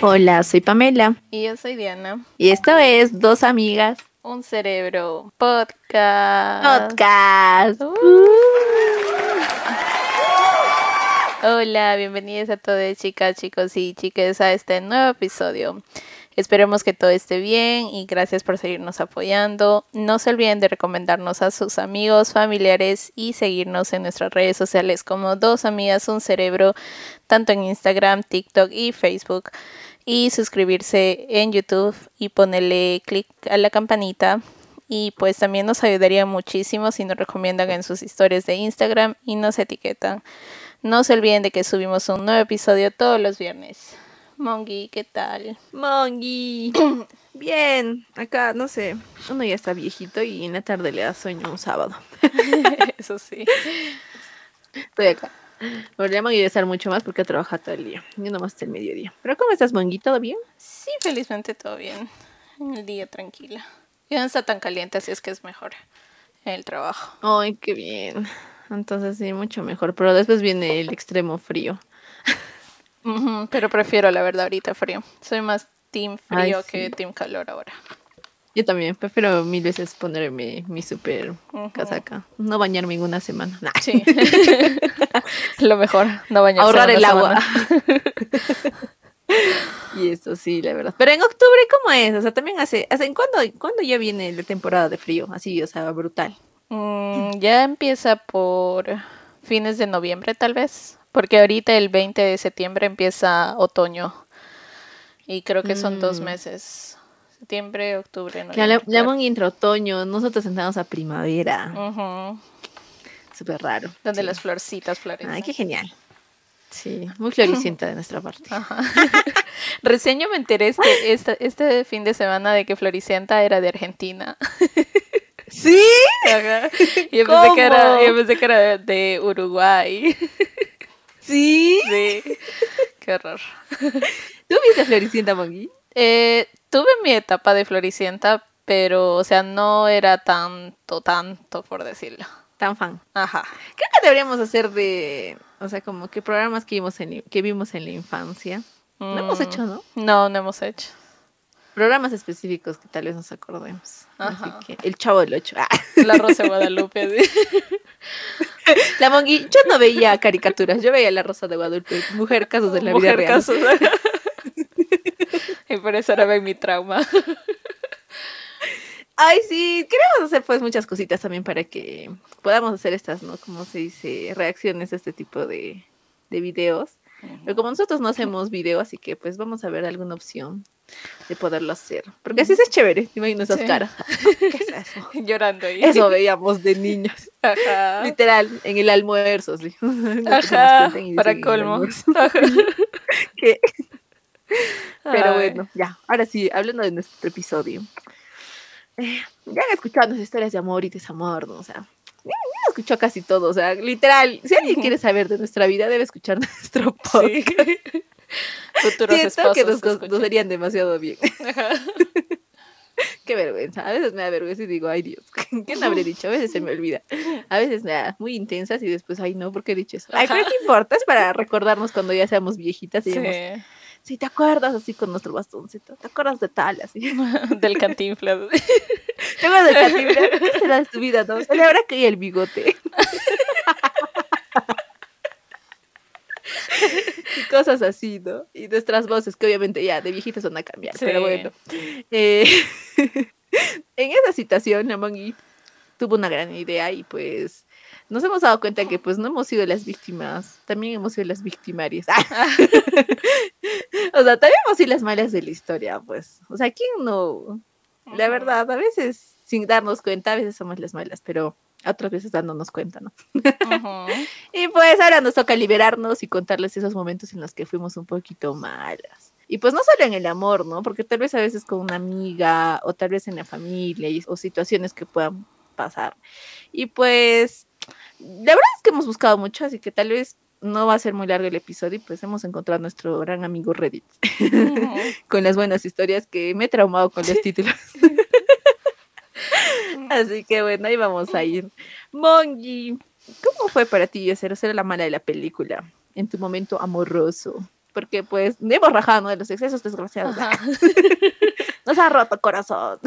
Hola, soy Pamela. Y yo soy Diana. Y esto es Dos Amigas. Un Cerebro Podcast. Podcast. Uh. Hola, bienvenidos a todos chicas, chicos y chicas a este nuevo episodio. Esperemos que todo esté bien y gracias por seguirnos apoyando. No se olviden de recomendarnos a sus amigos, familiares y seguirnos en nuestras redes sociales como Dos Amigas, un Cerebro, tanto en Instagram, TikTok y Facebook. Y suscribirse en YouTube y ponerle clic a la campanita. Y pues también nos ayudaría muchísimo si nos recomiendan en sus historias de Instagram y nos etiquetan. No se olviden de que subimos un nuevo episodio todos los viernes. Mongi, ¿qué tal? Mongi. Bien, acá, no sé, uno ya está viejito y en la tarde le da sueño un sábado. Eso sí. Estoy acá. Podría estar mucho más porque trabaja todo el día. Yo nomás hasta el mediodía. ¿Pero cómo estás, Mongi? ¿Todo bien? Sí, felizmente todo bien. En el día tranquila. Ya no está tan caliente, así es que es mejor el trabajo. Ay, qué bien. Entonces sí, mucho mejor. Pero después viene el extremo frío pero prefiero la verdad ahorita frío. Soy más team frío que team calor ahora. Yo también, prefiero mil veces ponerme mi super casaca. No bañarme en una semana. Sí. Lo mejor, no bañarse. Ahorrar el agua. y eso sí, la verdad. Pero en octubre, ¿cómo es? O sea, también hace, hace ¿cuándo, ¿cuándo ya viene la temporada de frío? Así, o sea, brutal. Mm, ya empieza por fines de noviembre, tal vez. Porque ahorita el 20 de septiembre empieza otoño. Y creo que son dos mm. meses. Septiembre, octubre, noviembre. Le llaman entre otoño. Nosotros entramos a primavera. Súper raro. Donde las florcitas florecen. Ay, qué genial. Sí, muy floricienta de nuestra parte. Recién yo me enteré este, este, este, fin de semana de que Floricienta era de Argentina. ¿Sí? Y pensé que era, yo pensé que era de Uruguay. ¿Sí? Sí. Qué horror. ¿Tú viste Floricienta, Mogui? Eh, tuve mi etapa de Floricienta, pero, o sea, no era tanto, tanto, por decirlo. Tan fan. Ajá. Creo que deberíamos hacer de, o sea, como que programas que vimos en, que vimos en la infancia. No hemos hecho, ¿no? No, no hemos hecho. Programas específicos que tal vez nos acordemos. Ajá. Así que, el Chavo del Ocho. Ah. La Rosa de Guadalupe. La Mongi, yo no veía caricaturas, yo veía La Rosa de Guadalupe, Mujer Casos de la Vida Real. Casos. y por eso ahora ven mi trauma. Ay, sí, queremos hacer pues muchas cositas también para que podamos hacer estas, ¿no? Como se dice, reacciones a este tipo de, de videos. Pero como nosotros no hacemos video, así que pues vamos a ver alguna opción de poderlo hacer. Porque así es chévere, imagino esas caras. ¿Qué es eso? Llorando ahí. Eso veíamos de niños. Ajá. Literal, en el almuerzo, sí. Ajá, para colmo. Pero bueno, ya, ahora sí, hablando de nuestro episodio. Eh, ya han escuchado nuestras historias de amor y desamor, ¿no? O sea, ya, escuchó casi todo, o sea, literal, si alguien quiere saber de nuestra vida, debe escuchar nuestro podcast. Futuros Siento que nos, nos serían demasiado bien. Qué vergüenza. A veces me da vergüenza y digo, ay Dios, ¿quién habré dicho? A veces se me olvida. A veces me da muy intensas y después, ay no, ¿por qué he dicho eso? Ay, pero ¿qué importa? Es para recordarnos cuando ya seamos viejitas y sí. Sí, ¿te acuerdas? Así con nuestro bastoncito. ¿Te acuerdas de tal? Así. del cantinflas. ¿Te acuerdas del cantinflas? ¿Qué será de tu vida, no? Celebra que hay el bigote. y cosas así, ¿no? Y nuestras voces, que obviamente ya de viejitas van a cambiar, pero bueno. Eh, en esa situación, Amongi tuvo una gran idea y pues nos hemos dado cuenta que pues no hemos sido las víctimas, también hemos sido las victimarias. o sea, también hemos sido las malas de la historia, pues. O sea, ¿quién no? La verdad, a veces sin darnos cuenta, a veces somos las malas, pero otras veces dándonos cuenta, ¿no? y pues ahora nos toca liberarnos y contarles esos momentos en los que fuimos un poquito malas. Y pues no solo en el amor, ¿no? Porque tal vez a veces con una amiga o tal vez en la familia o situaciones que puedan pasar. Y pues la verdad es que hemos buscado mucho, así que tal vez no va a ser muy largo el episodio y pues hemos encontrado a nuestro gran amigo Reddit con las buenas historias que me he traumado con los títulos. Así que bueno, ahí vamos a ir. Mongi, ¿cómo fue para ti ser, ser la mala de la película en tu momento amoroso? porque pues hemos rajado de los excesos desgraciados. Nos ha roto corazón.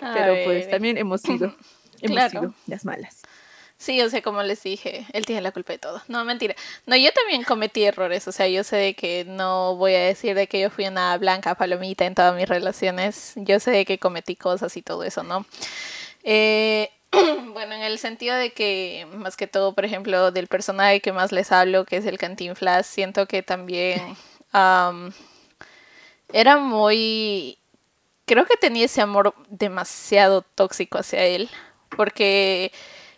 Pero pues también hemos sido, hemos sido las malas. Sí, o sea, como les dije, él tiene la culpa de todo. No, mentira. No, yo también cometí errores. O sea, yo sé de que no voy a decir de que yo fui una blanca palomita en todas mis relaciones. Yo sé de que cometí cosas y todo eso, ¿no? Eh, bueno, en el sentido de que, más que todo, por ejemplo, del personaje que más les hablo, que es el Cantinflas, siento que también era muy... Creo que tenía ese amor demasiado tóxico hacia él, porque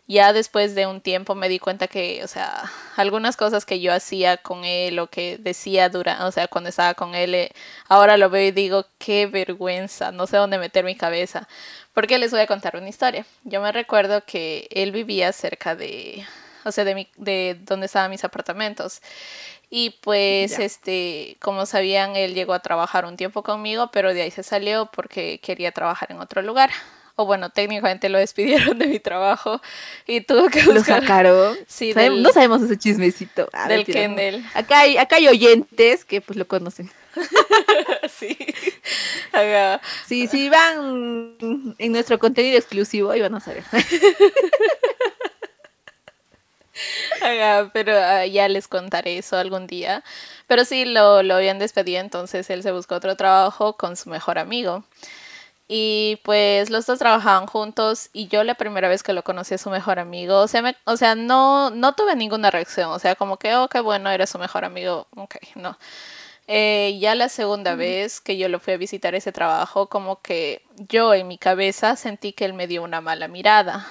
ya después de un tiempo me di cuenta que, o sea, algunas cosas que yo hacía con él o que decía durante, o sea, cuando estaba con él, eh, ahora lo veo y digo, qué vergüenza, no sé dónde meter mi cabeza. Porque les voy a contar una historia. Yo me recuerdo que él vivía cerca de, o sea, de, mi, de donde estaban mis apartamentos. Y pues, este, como sabían, él llegó a trabajar un tiempo conmigo, pero de ahí se salió porque quería trabajar en otro lugar o bueno, técnicamente lo despidieron de mi trabajo y tuvo que buscar. ¿Lo sacaron? Sí, no sabemos ese chismecito. Ah, del Kendall. Acá hay, acá hay oyentes que pues lo conocen. sí. Sí, sí, van en nuestro contenido exclusivo y van a saber. pero ah, ya les contaré eso algún día. Pero sí, lo, lo habían despedido, entonces él se buscó otro trabajo con su mejor amigo. Y pues los dos trabajaban juntos y yo la primera vez que lo conocí a su mejor amigo, o sea, me, o sea no, no tuve ninguna reacción, o sea, como que, oh, qué bueno, era su mejor amigo, ok, no. Eh, ya la segunda vez que yo lo fui a visitar ese trabajo, como que yo en mi cabeza sentí que él me dio una mala mirada.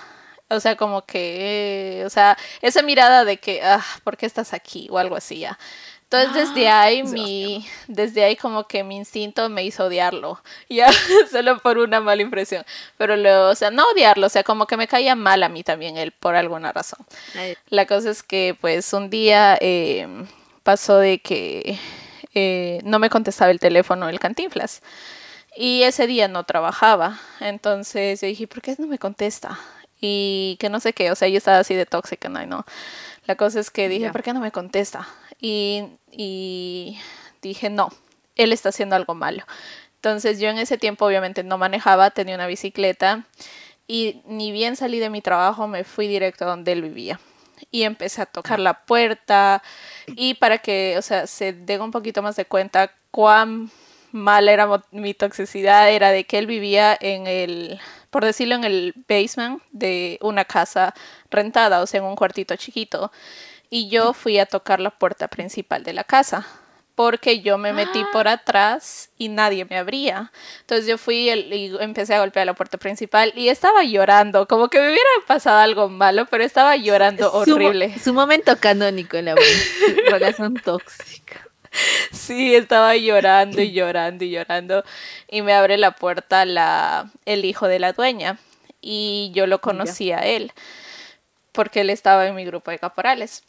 O sea, como que, o sea, esa mirada de que, ah, ¿por qué estás aquí? O algo así ya. Entonces desde ah, ahí mi, desde ahí como que mi instinto me hizo odiarlo, ya, solo por una mala impresión, pero lo, o sea, no odiarlo, o sea, como que me caía mal a mí también él por alguna razón. La cosa es que pues un día eh, pasó de que eh, no me contestaba el teléfono el cantinflas y ese día no trabajaba, entonces yo dije, ¿por qué no me contesta? Y que no sé qué, o sea, yo estaba así de tóxica, ¿no? ¿no? La cosa es que dije, ¿por qué no me contesta? Y, dije, no, él está haciendo algo malo. Entonces yo en ese tiempo obviamente no manejaba, tenía una bicicleta y ni bien salí de mi trabajo me fui directo a donde él vivía y empecé a tocar la puerta y para que, o sea, se den un poquito más de cuenta cuán mal era mi toxicidad, era de que él vivía en el, por decirlo, en el basement de una casa rentada, o sea, en un cuartito chiquito y yo fui a tocar la puerta principal de la casa porque yo me metí por ah. atrás y nadie me abría. Entonces yo fui y empecé a golpear la puerta principal y estaba llorando, como que me hubiera pasado algo malo, pero estaba llorando horrible. Su momento canónico en la relación tóxica. Sí, estaba llorando y llorando y llorando y me abre la puerta la el hijo de la dueña y yo lo conocí a él porque él estaba en mi grupo de caporales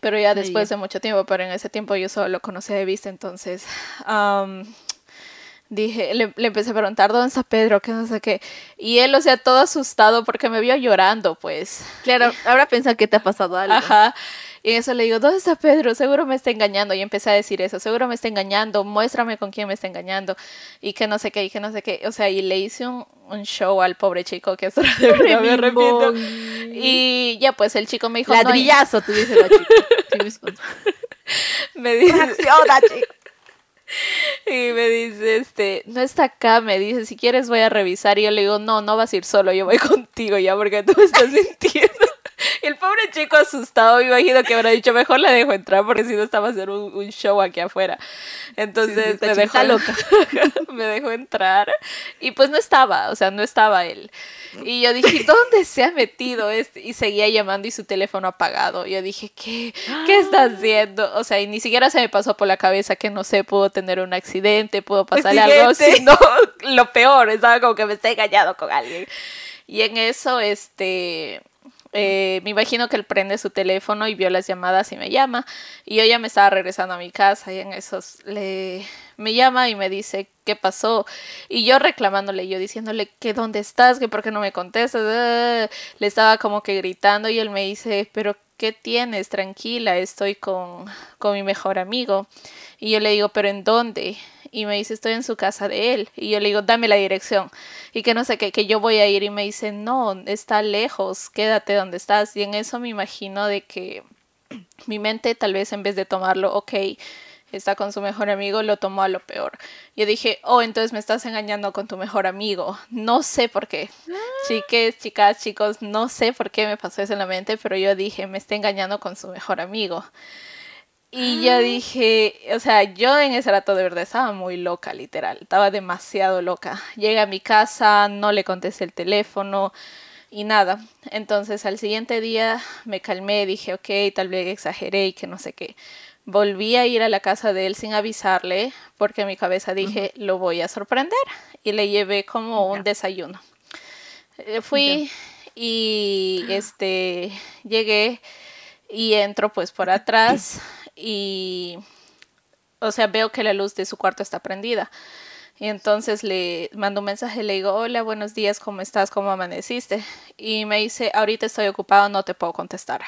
pero ya después de mucho tiempo, pero en ese tiempo yo solo lo conocía de vista, entonces dije, le, le, empecé a preguntar, ¿dónde está Pedro? ¿Qué no sé qué? Y él, o sea, todo asustado porque me vio llorando, pues. Claro, ahora piensa que te ha pasado algo. Ajá. Y eso le digo, ¿dónde está Pedro? Seguro me está engañando. Y empecé a decir eso, seguro me está engañando, muéstrame con quién me está engañando. Y que no sé qué, y que no sé qué. O sea, y le hice un, un show al pobre chico que eso de verdad me arrepiento. Y ya, pues el chico me dijo. Ladrillazo, no, tú dices la chica. me dice. Y me dice, este, no está acá, me dice, si quieres voy a revisar. Y yo le digo, no, no vas a ir solo, yo voy contigo ya porque tú me estás mintiendo. El pobre chico asustado, me imagino que habrá dicho, mejor le dejo entrar porque si no estaba a hacer un, show aquí afuera. Entonces me dejó loca. me dejó entrar y pues no estaba, o sea, no estaba él. Y yo dije, ¿dónde se ha metido este? Y seguía llamando y su teléfono apagado. Yo dije, ¿qué? ¿Qué está haciendo? O sea, y ni siquiera se me pasó por la cabeza que no sé, pudo tener un accidente, pudo pasarle algo, sino lo peor, estaba como que me está engañado con alguien. Y en eso, este, eh, me imagino que él prende su teléfono y vio las llamadas y me llama. Y yo ya me estaba regresando a mi casa y en esos le me llama y me dice qué pasó. Y yo reclamándole, yo diciéndole que dónde estás, que por qué no me contestas. Le estaba como que gritando y él me dice, pero ¿qué tienes? Tranquila, estoy con, con mi mejor amigo. Y yo le digo, ¿pero en dónde? Y me dice, estoy en su casa de él. Y yo le digo, dame la dirección. Y que no sé qué, que yo voy a ir. Y me dice, no, está lejos, quédate donde estás. Y en eso me imagino de que mi mente tal vez en vez de tomarlo, ok, está con su mejor amigo, lo tomó a lo peor. Yo dije, oh, entonces me estás engañando con tu mejor amigo. No sé por qué. Ah. Chiques, chicas, chicos, no sé por qué me pasó eso en la mente, pero yo dije, me está engañando con su mejor amigo. Y yo ah. dije, o sea, yo en ese rato de verdad estaba muy loca, literal, estaba demasiado loca. Llegué a mi casa, no le contesté el teléfono y nada. Entonces al siguiente día me calmé, dije, ok, tal vez exageré y que no sé qué. Volví a ir a la casa de él sin avisarle porque en mi cabeza dije, lo voy a sorprender y le llevé como un desayuno. Eh, fui y este llegué y entro pues por atrás y o sea, veo que la luz de su cuarto está prendida. Y entonces le mando un mensaje, le digo, hola, buenos días, ¿cómo estás? ¿Cómo amaneciste? Y me dice, ahorita estoy ocupado, no te puedo contestar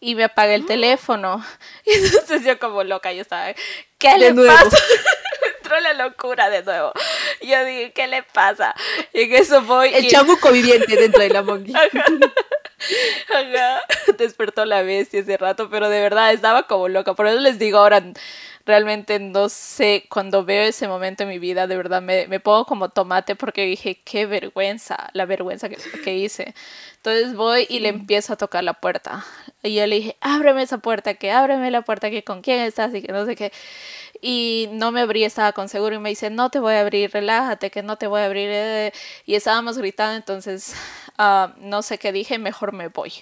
y me apaga el teléfono. Y entonces yo como loca, yo estaba, ¿qué le pasa? entró la locura de nuevo. Y yo dije, ¿qué le pasa? Y en eso voy. El chamuco viviente dentro de la monguita. Despertó la bestia ese rato, pero de verdad estaba como loca. Por eso les digo ahora, realmente no sé, cuando veo ese momento en mi vida, de verdad me, me pongo como tomate porque dije, qué vergüenza, la vergüenza que, que hice. Entonces voy y le empiezo a tocar la puerta. Y yo le dije, ábreme esa puerta, que ábreme la puerta, que con quién estás y que no sé qué. Y no me abrí, estaba con seguro y me dice, no te voy a abrir, relájate, que no te voy a abrir. Eh". Y estábamos gritando, entonces uh, no sé qué dije, mejor me voy.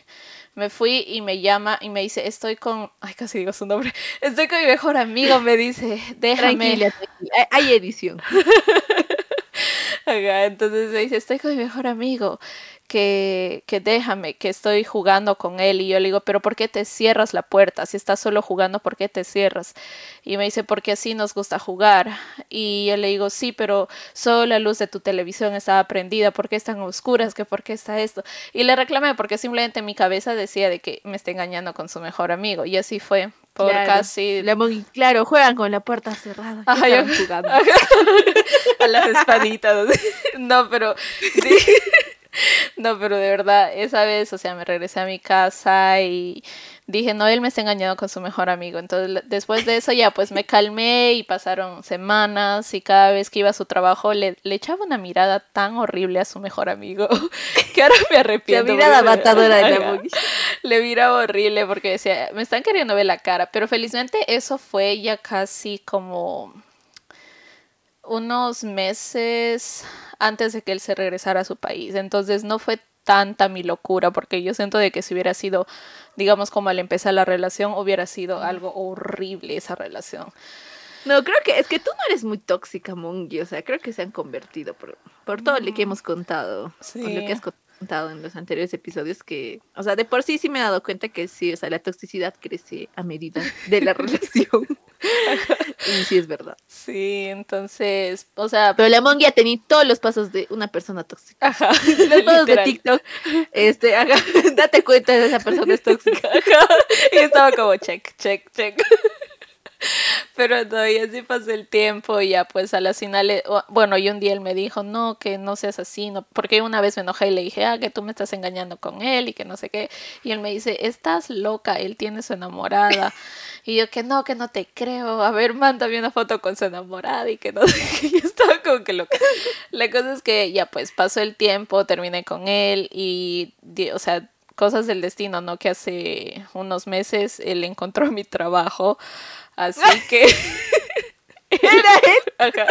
Me fui y me llama y me dice, estoy con, ay, casi digo su nombre, estoy con mi mejor amigo, me dice, déjame. Tranquila, tranquila. hay edición. entonces me dice, estoy con mi mejor amigo que, que déjame, que estoy jugando con él. Y yo le digo, pero ¿por qué te cierras la puerta? Si estás solo jugando, ¿por qué te cierras? Y me dice, porque así nos gusta jugar. Y yo le digo, sí, pero solo la luz de tu televisión estaba prendida, ¿por qué están oscuras? ¿Que ¿Por qué está esto? Y le reclamé porque simplemente mi cabeza decía de que me está engañando con su mejor amigo. Y así fue. Por casi. claro, juegan con la puerta cerrada. jugando? a las espaditas. no, pero sí. No, pero de verdad, esa vez, o sea, me regresé a mi casa y dije, no, él me está engañando con su mejor amigo. Entonces, después de eso ya pues me calmé y pasaron semanas y cada vez que iba a su trabajo le, le echaba una mirada tan horrible a su mejor amigo que ahora me arrepiento. La mirada matadora de la Le miraba horrible porque decía, me están queriendo ver la cara, pero felizmente eso fue ya casi como unos meses antes de que él se regresara a su país. Entonces no fue tanta mi locura porque yo siento de que si hubiera sido, digamos, como al empezar la relación, hubiera sido algo horrible esa relación. No, creo que es que tú no eres muy tóxica, Mongi. O sea, creo que se han convertido por, por todo lo que hemos contado. Sí. Por lo que has contado en los anteriores episodios. Que, o sea, de por sí sí me he dado cuenta que sí, o sea, la toxicidad crece a medida de la relación. y sí es verdad. Sí, entonces, o sea. Pero la Mongi ha tenido todos los pasos de una persona tóxica. Ajá. Los pasos de TikTok. Este, date cuenta de esa persona es tóxica. Ajá. Y estaba como check, check, check. Pero y así pasó el tiempo y ya pues a las finales, bueno, y un día él me dijo, no, que no seas así, porque una vez me enojé y le dije, ah, que tú me estás engañando con él y que no sé qué, y él me dice, estás loca, él tiene su enamorada, y yo que no, que no te creo, a ver, mándame una foto con su enamorada y que no sé qué, y estaba como que loca. La cosa es que ya pues pasó el tiempo, terminé con él y, o sea, cosas del destino, ¿no? Que hace unos meses él encontró mi trabajo Así que. ¿Era él? Ajá.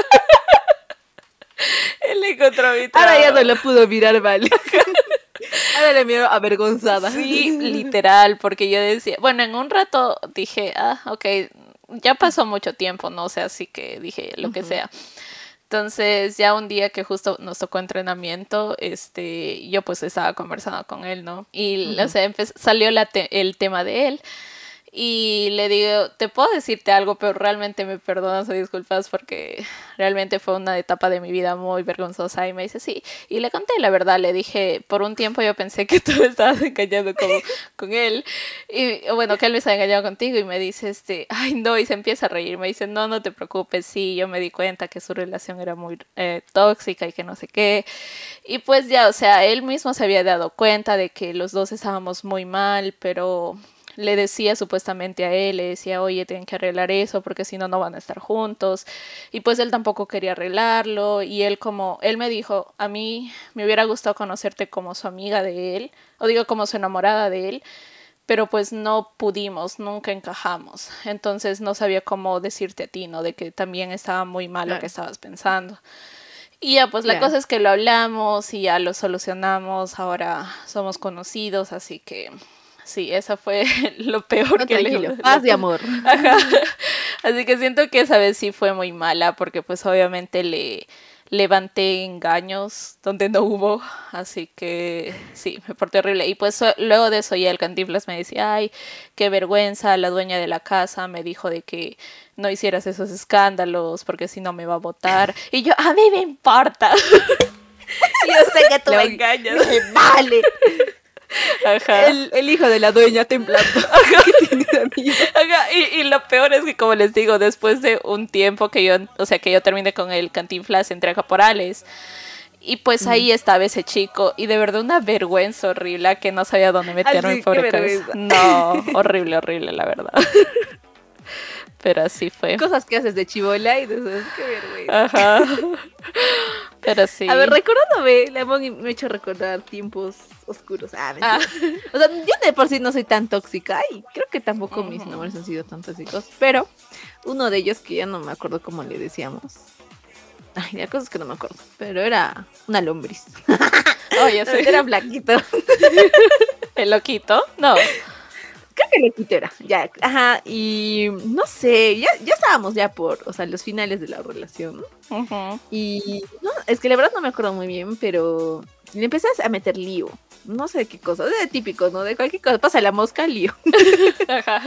él encontró mi Ahora ya no lo pudo mirar mal. Ahora le miro avergonzada. Sí, literal, porque yo decía, bueno, en un rato dije, ah, ok, ya pasó mucho tiempo, no sé, así que dije lo que sea. Entonces, ya un día que justo nos tocó entrenamiento, este, yo pues estaba conversando con él, ¿no? Y, o sea, salió la el tema de él. Y le digo, te puedo decirte algo, pero realmente me perdonas o disculpas porque realmente fue una etapa de mi vida muy vergonzosa. Y me dice, sí. Y le conté la verdad, le dije, por un tiempo yo pensé que tú estabas engañando con, con él. Y bueno, que él me estaba engañando contigo. Y me dice, este, ay, no. Y se empieza a reír. Me dice, no, no te preocupes. Sí, yo me di cuenta que su relación era muy eh, tóxica y que no sé qué. Y pues ya, o sea, él mismo se había dado cuenta de que los dos estábamos muy mal, pero le decía supuestamente a él, le decía, oye, tienen que arreglar eso porque si no, no van a estar juntos. Y pues él tampoco quería arreglarlo y él como, él me dijo, a mí me hubiera gustado conocerte como su amiga de él, o digo como su enamorada de él, pero pues no pudimos, nunca encajamos. Entonces no sabía cómo decirte a ti, ¿no? De que también estaba muy mal lo que estabas pensando. Y ya, pues la cosa es que lo hablamos y ya lo solucionamos, ahora somos conocidos, así que Sí, esa fue lo peor que le Paz de amor. Así que siento que esa vez sí fue muy mala porque pues obviamente le levanté engaños donde no hubo, así que sí, me porté horrible. Y pues luego de eso ya el Cantinflas me decía, ay, qué vergüenza, la dueña de la casa me dijo de que no hicieras esos escándalos porque si no me va a votar. Y yo, a mí me importa. yo sé que tú me engañas. Vale. El, hijo de la dueña temblando. Y, lo peor es que, como les digo, después de un tiempo que yo, o sea, que yo terminé con el cantinflas entre caporales. Y pues ahí estaba ese chico. Y de verdad una vergüenza horrible que no sabía dónde meterme por No, horrible, horrible, la verdad. Pero así fue. Cosas que haces de chivola y dices, qué vergüenza. Ajá. Pero sí. A ver, recordándome, la me ha hecho recordar tiempos oscuros. Ah, ah. O sea, yo de por sí no soy tan tóxica y creo que tampoco mis nombres han sido tan tóxicos. Pero uno de ellos, que ya no me acuerdo cómo le decíamos. Ay, hay cosas que no me acuerdo. Pero era una lombriz. Oh, ya sé. Era blanquito. ¿El loquito? No creo que loquito era, ya, ajá, y no sé, ya, ya estábamos ya por, o sea, los finales de la relación, y no, es que la verdad no me acuerdo muy bien, pero le empecé a meter lío, no sé de qué cosa, de típico, ¿no? De cualquier cosa, pasa la mosca, lío. Ajá.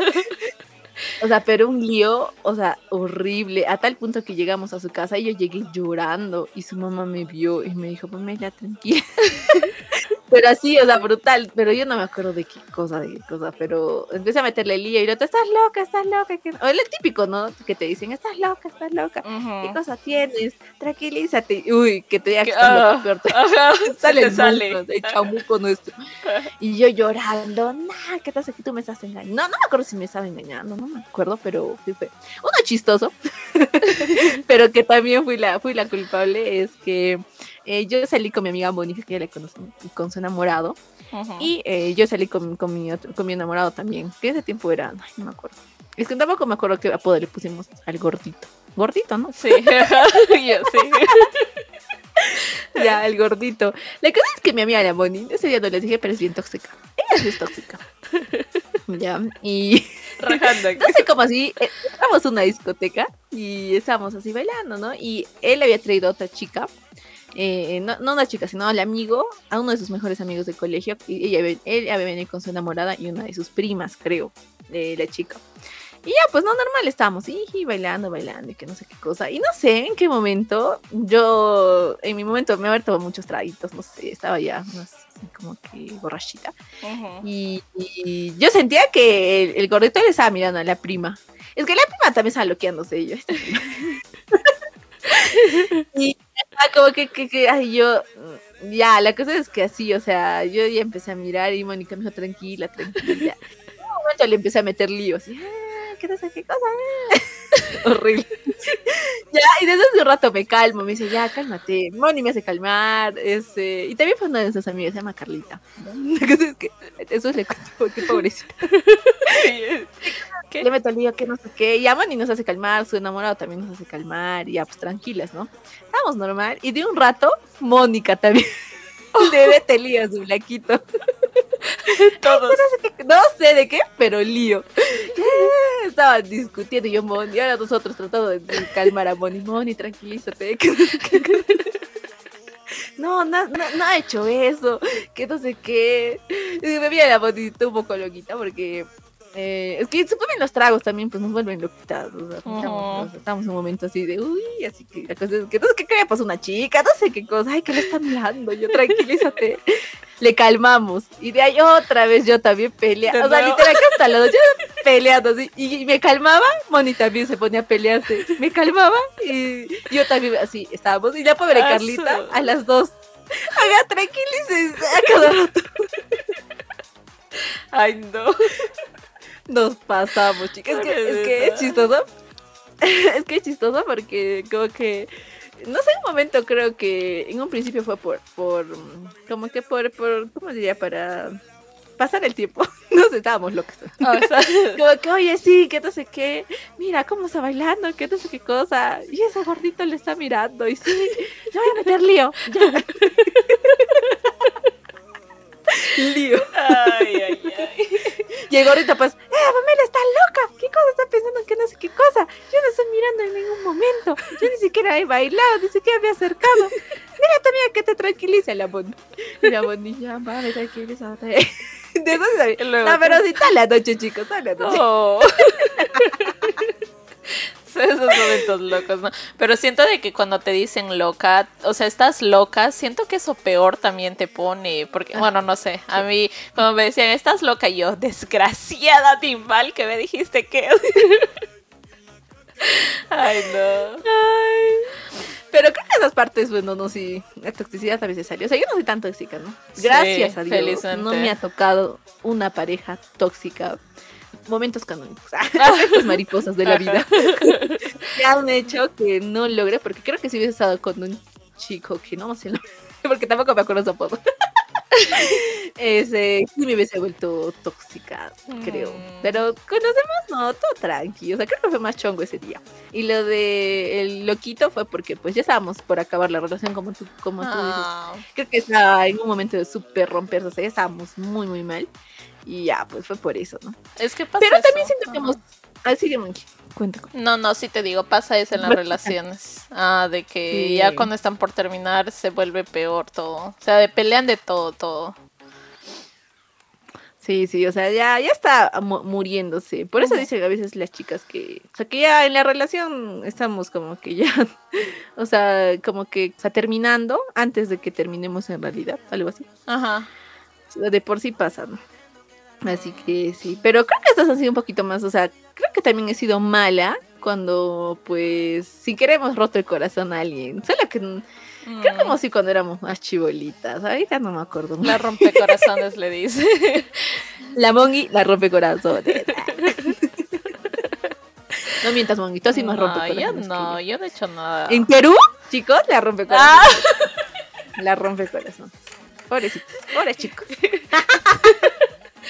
O sea, pero un lío, o sea, horrible, a tal punto que llegamos a su casa y yo llegué llorando y su mamá me vio y me dijo, pues ya tranquila. Pero así, o sea, brutal. Pero yo no me acuerdo de qué cosa, de qué cosa. Pero empecé a meterle lío y lo estás loca, estás loca. O el típico, ¿no? Que te dicen, estás loca, estás loca. ¿Qué cosa tienes? Tranquilízate. Uy, que te diga que estás loca, peor. sale el sale. el chamuco nuestro. Y yo llorando, nah, ¿qué estás aquí? Tú me estás engañando. No, no me acuerdo si me estaba engañando, no me acuerdo, pero sí fue. Uno chistoso, pero que también fui la, fui la culpable, es que eh, yo salí con mi amiga Mónica, que ya la conocí, con su enamorado. Y eh, yo salí con, con, mi con mi enamorado también, que ese tiempo era, no me acuerdo. Es que tampoco me acuerdo qué apodo le pusimos al gordito. Gordito, ¿no? Sí, yo sí. ya, el gordito. La cosa es que mi amiga la Moni, ese día no les dije, pero es bien tóxica. Ella sí es tóxica. ya, y. Rajando. no sé cómo así. Eh, estábamos en una discoteca y estábamos así bailando, ¿no? Y él había traído a otra chica eh, no, no una chica, sino al amigo, a uno de sus mejores amigos de colegio, y ella, él había venido con su enamorada y una de sus primas, creo, de la chica. Y ya, pues no, normal, estábamos y, bailando, bailando y que no sé qué cosa. Y no sé en qué momento, yo, en mi momento me había tomado muchos traguitos, no sé, estaba ya, no sé, como que borrachita. y, yo sentía que el, el, gordito le estaba mirando a la prima. Es que la prima también estaba loqueándose yo. y como que, que, que, ay, yo, ya, la cosa es que así, o sea, yo ya empecé a mirar y Mónica me dijo, tranquila, tranquila. En un momento le empecé a meter líos, así, ah, ¿qué sé qué cosa? Horrible. ya, y desde hace un rato me calmo, me dice, ya, cálmate. Moni me hace calmar, ese, y también fue una de sus amigas, se llama Carlita. La cosa es que, eso le cuento, qué pobrecita. ¿Qué? Le meto lío, que no sé qué. Y a Moni nos hace calmar, su enamorado también nos hace calmar. Y ya, pues tranquilas, ¿no? Estamos normal. Y de un rato, Mónica también. Le mete lío a su blanquito. Todos. No sé, de qué, pero lío. Estaban discutiendo y yo, Moni, ahora nosotros tratando de calmar a Moni. Moni, tranquilízate. no, no, no, ha hecho eso, que no sé qué. Y me vi a la Moni un poco loquita porque Eh, es que suponen los tragos también, pues nos vuelven loquitas. O sea, estamos, en un momento así de, uy, así que la cosa es que no sé qué cree, pues una chica, no sé qué cosa, ay, que le están mirando, yo tranquilízate. le calmamos. Y de ahí otra vez yo también peleaba. O sea, literal que hasta los yo peleando así. Y, me calmaba, Moni también se ponía a pelearse. Me calmaba y yo también así estábamos. Y la pobre Carlita, a las dos. Haga tranquilícense a cada rato. Ay, no. Nos pasamos, chicas. Es que, es que es chistoso. Es que es chistoso porque como que no sé, un momento creo que en un principio fue por, por, como que por, por, ¿cómo diría? Para pasar el tiempo. Nos estábamos locos. Ah, como que, oye, sí, que no sé qué. Mira cómo está bailando, que no sé qué cosa. Y ese gordito le está mirando. Y sí, le voy a meter lío. Ya. lío. Ay, ay, ay. Y el gordito, pues, ¡eh, Pamela está loca! ¿Qué cosa está pensando que no sé qué cosa? Yo no estoy mirando en ningún momento. Yo ni siquiera he bailado, ni siquiera me he acercado. Mira también que te tranquilice la Bonnie. Y la Bonnie, ya, me tranquilízate. De eso se No, pero sí, está la noche, chicos, está la noche. Oh. esos momentos locos, ¿no? Pero siento de que cuando te dicen loca, o sea, estás loca, siento que eso peor también te pone, porque, ah, bueno, no sé, a mí cuando me decían, estás loca, yo, desgraciada timbal, que me dijiste que... Ay, no. Ay. Pero creo que esas partes, bueno, no, sí, la toxicidad a veces salió. O sea, yo no soy tan tóxica, ¿no? Gracias a Dios. No me ha tocado una pareja tóxica momentos canónicos, momentos mariposas de la vida, que han hecho que no logre, porque creo que si hubiese estado con un chico que no sé, porque tampoco me acuerdo su apodo. Ese sí me hubiese vuelto tóxica, creo. Mm. Pero con los demás no, todo tranqui. O sea, creo que fue más chongo ese día. Y lo de el loquito fue porque pues ya estábamos por acabar la relación como tú, como tú dices. Ah. Creo que estaba en un momento de súper romperse, o sea, ya estábamos muy, muy mal. Y ya, pues fue por eso, ¿no? Es que pasa Pero también siento que hemos... Así de Cuenta, No, no, sí te digo, pasa eso en las relaciones. Ah, de que ya cuando están por terminar se vuelve peor todo. O sea, de pelean de todo, todo. Sí, sí, o sea, ya, ya está muriéndose. Por eso dicen a veces las chicas que, o sea, que ya en la relación estamos como que ya, o sea, como que, está terminando antes de que terminemos en realidad, algo así. Ajá. De por sí pasa, ¿no? Así que sí, pero creo que estas han sido un poquito más, o sea, creo que también he sido mala cuando, pues, si queremos roto el corazón a alguien. Solo que creo mm. como si cuando éramos más chibolitas. Ahorita no me acuerdo. La rompecorazones le dice. La mongi, la rompecorazones. no mientas, mongi, tú sí más rompecorazones. Yo no, yo no he hecho nada. ¿En Perú? Chicos, la rompecorazones. Ah. La rompecorazones. Pobrecitos, pobres chicos.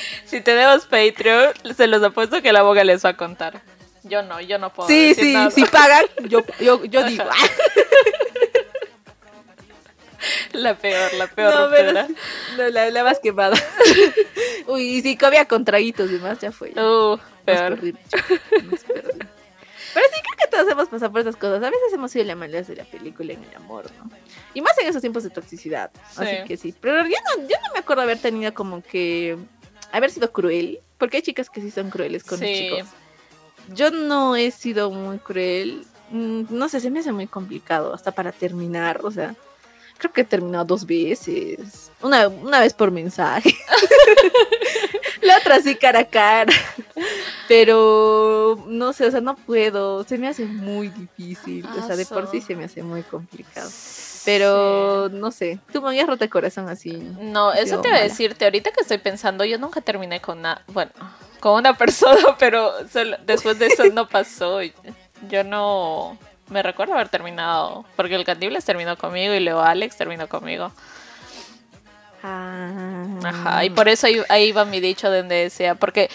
si tenemos Patreon, se los apuesto que la boga les va a contar. Yo no, yo no puedo. Sí, sí, si pagan, yo, yo, yo digo. La peor, la peor no, no, la, la, más quemada. Uy, y si comía con traguitos y demás, ya fue. Uh, peor. Pero sí, creo que todos hemos pasado por esas cosas. A veces hemos sido la maldad de la película en el amor, ¿no? Y más en esos tiempos de toxicidad. Así que sí. Pero yo no, yo no me acuerdo haber tenido como que haber sido cruel, porque hay chicas que sí son crueles con los chicos. Yo no he sido muy cruel, mm, no sé, se me hace muy complicado hasta para terminar, o sea, creo que he terminado dos veces, una, una vez por mensaje, la otra sí cara a cara, pero no sé, o sea, no puedo, se me hace muy difícil, o sea, de por sí se me hace muy complicado. Pero no sé, tú me habías roto el corazón así. No, eso te iba a decirte. Ahorita que estoy pensando, yo nunca terminé con una. Bueno, con una persona, pero después de eso no pasó. Yo no me recuerdo haber terminado. Porque el Candibles terminó conmigo y luego Alex terminó conmigo. Ah. Ajá, y por eso ahí, ahí va mi dicho donde decía, porque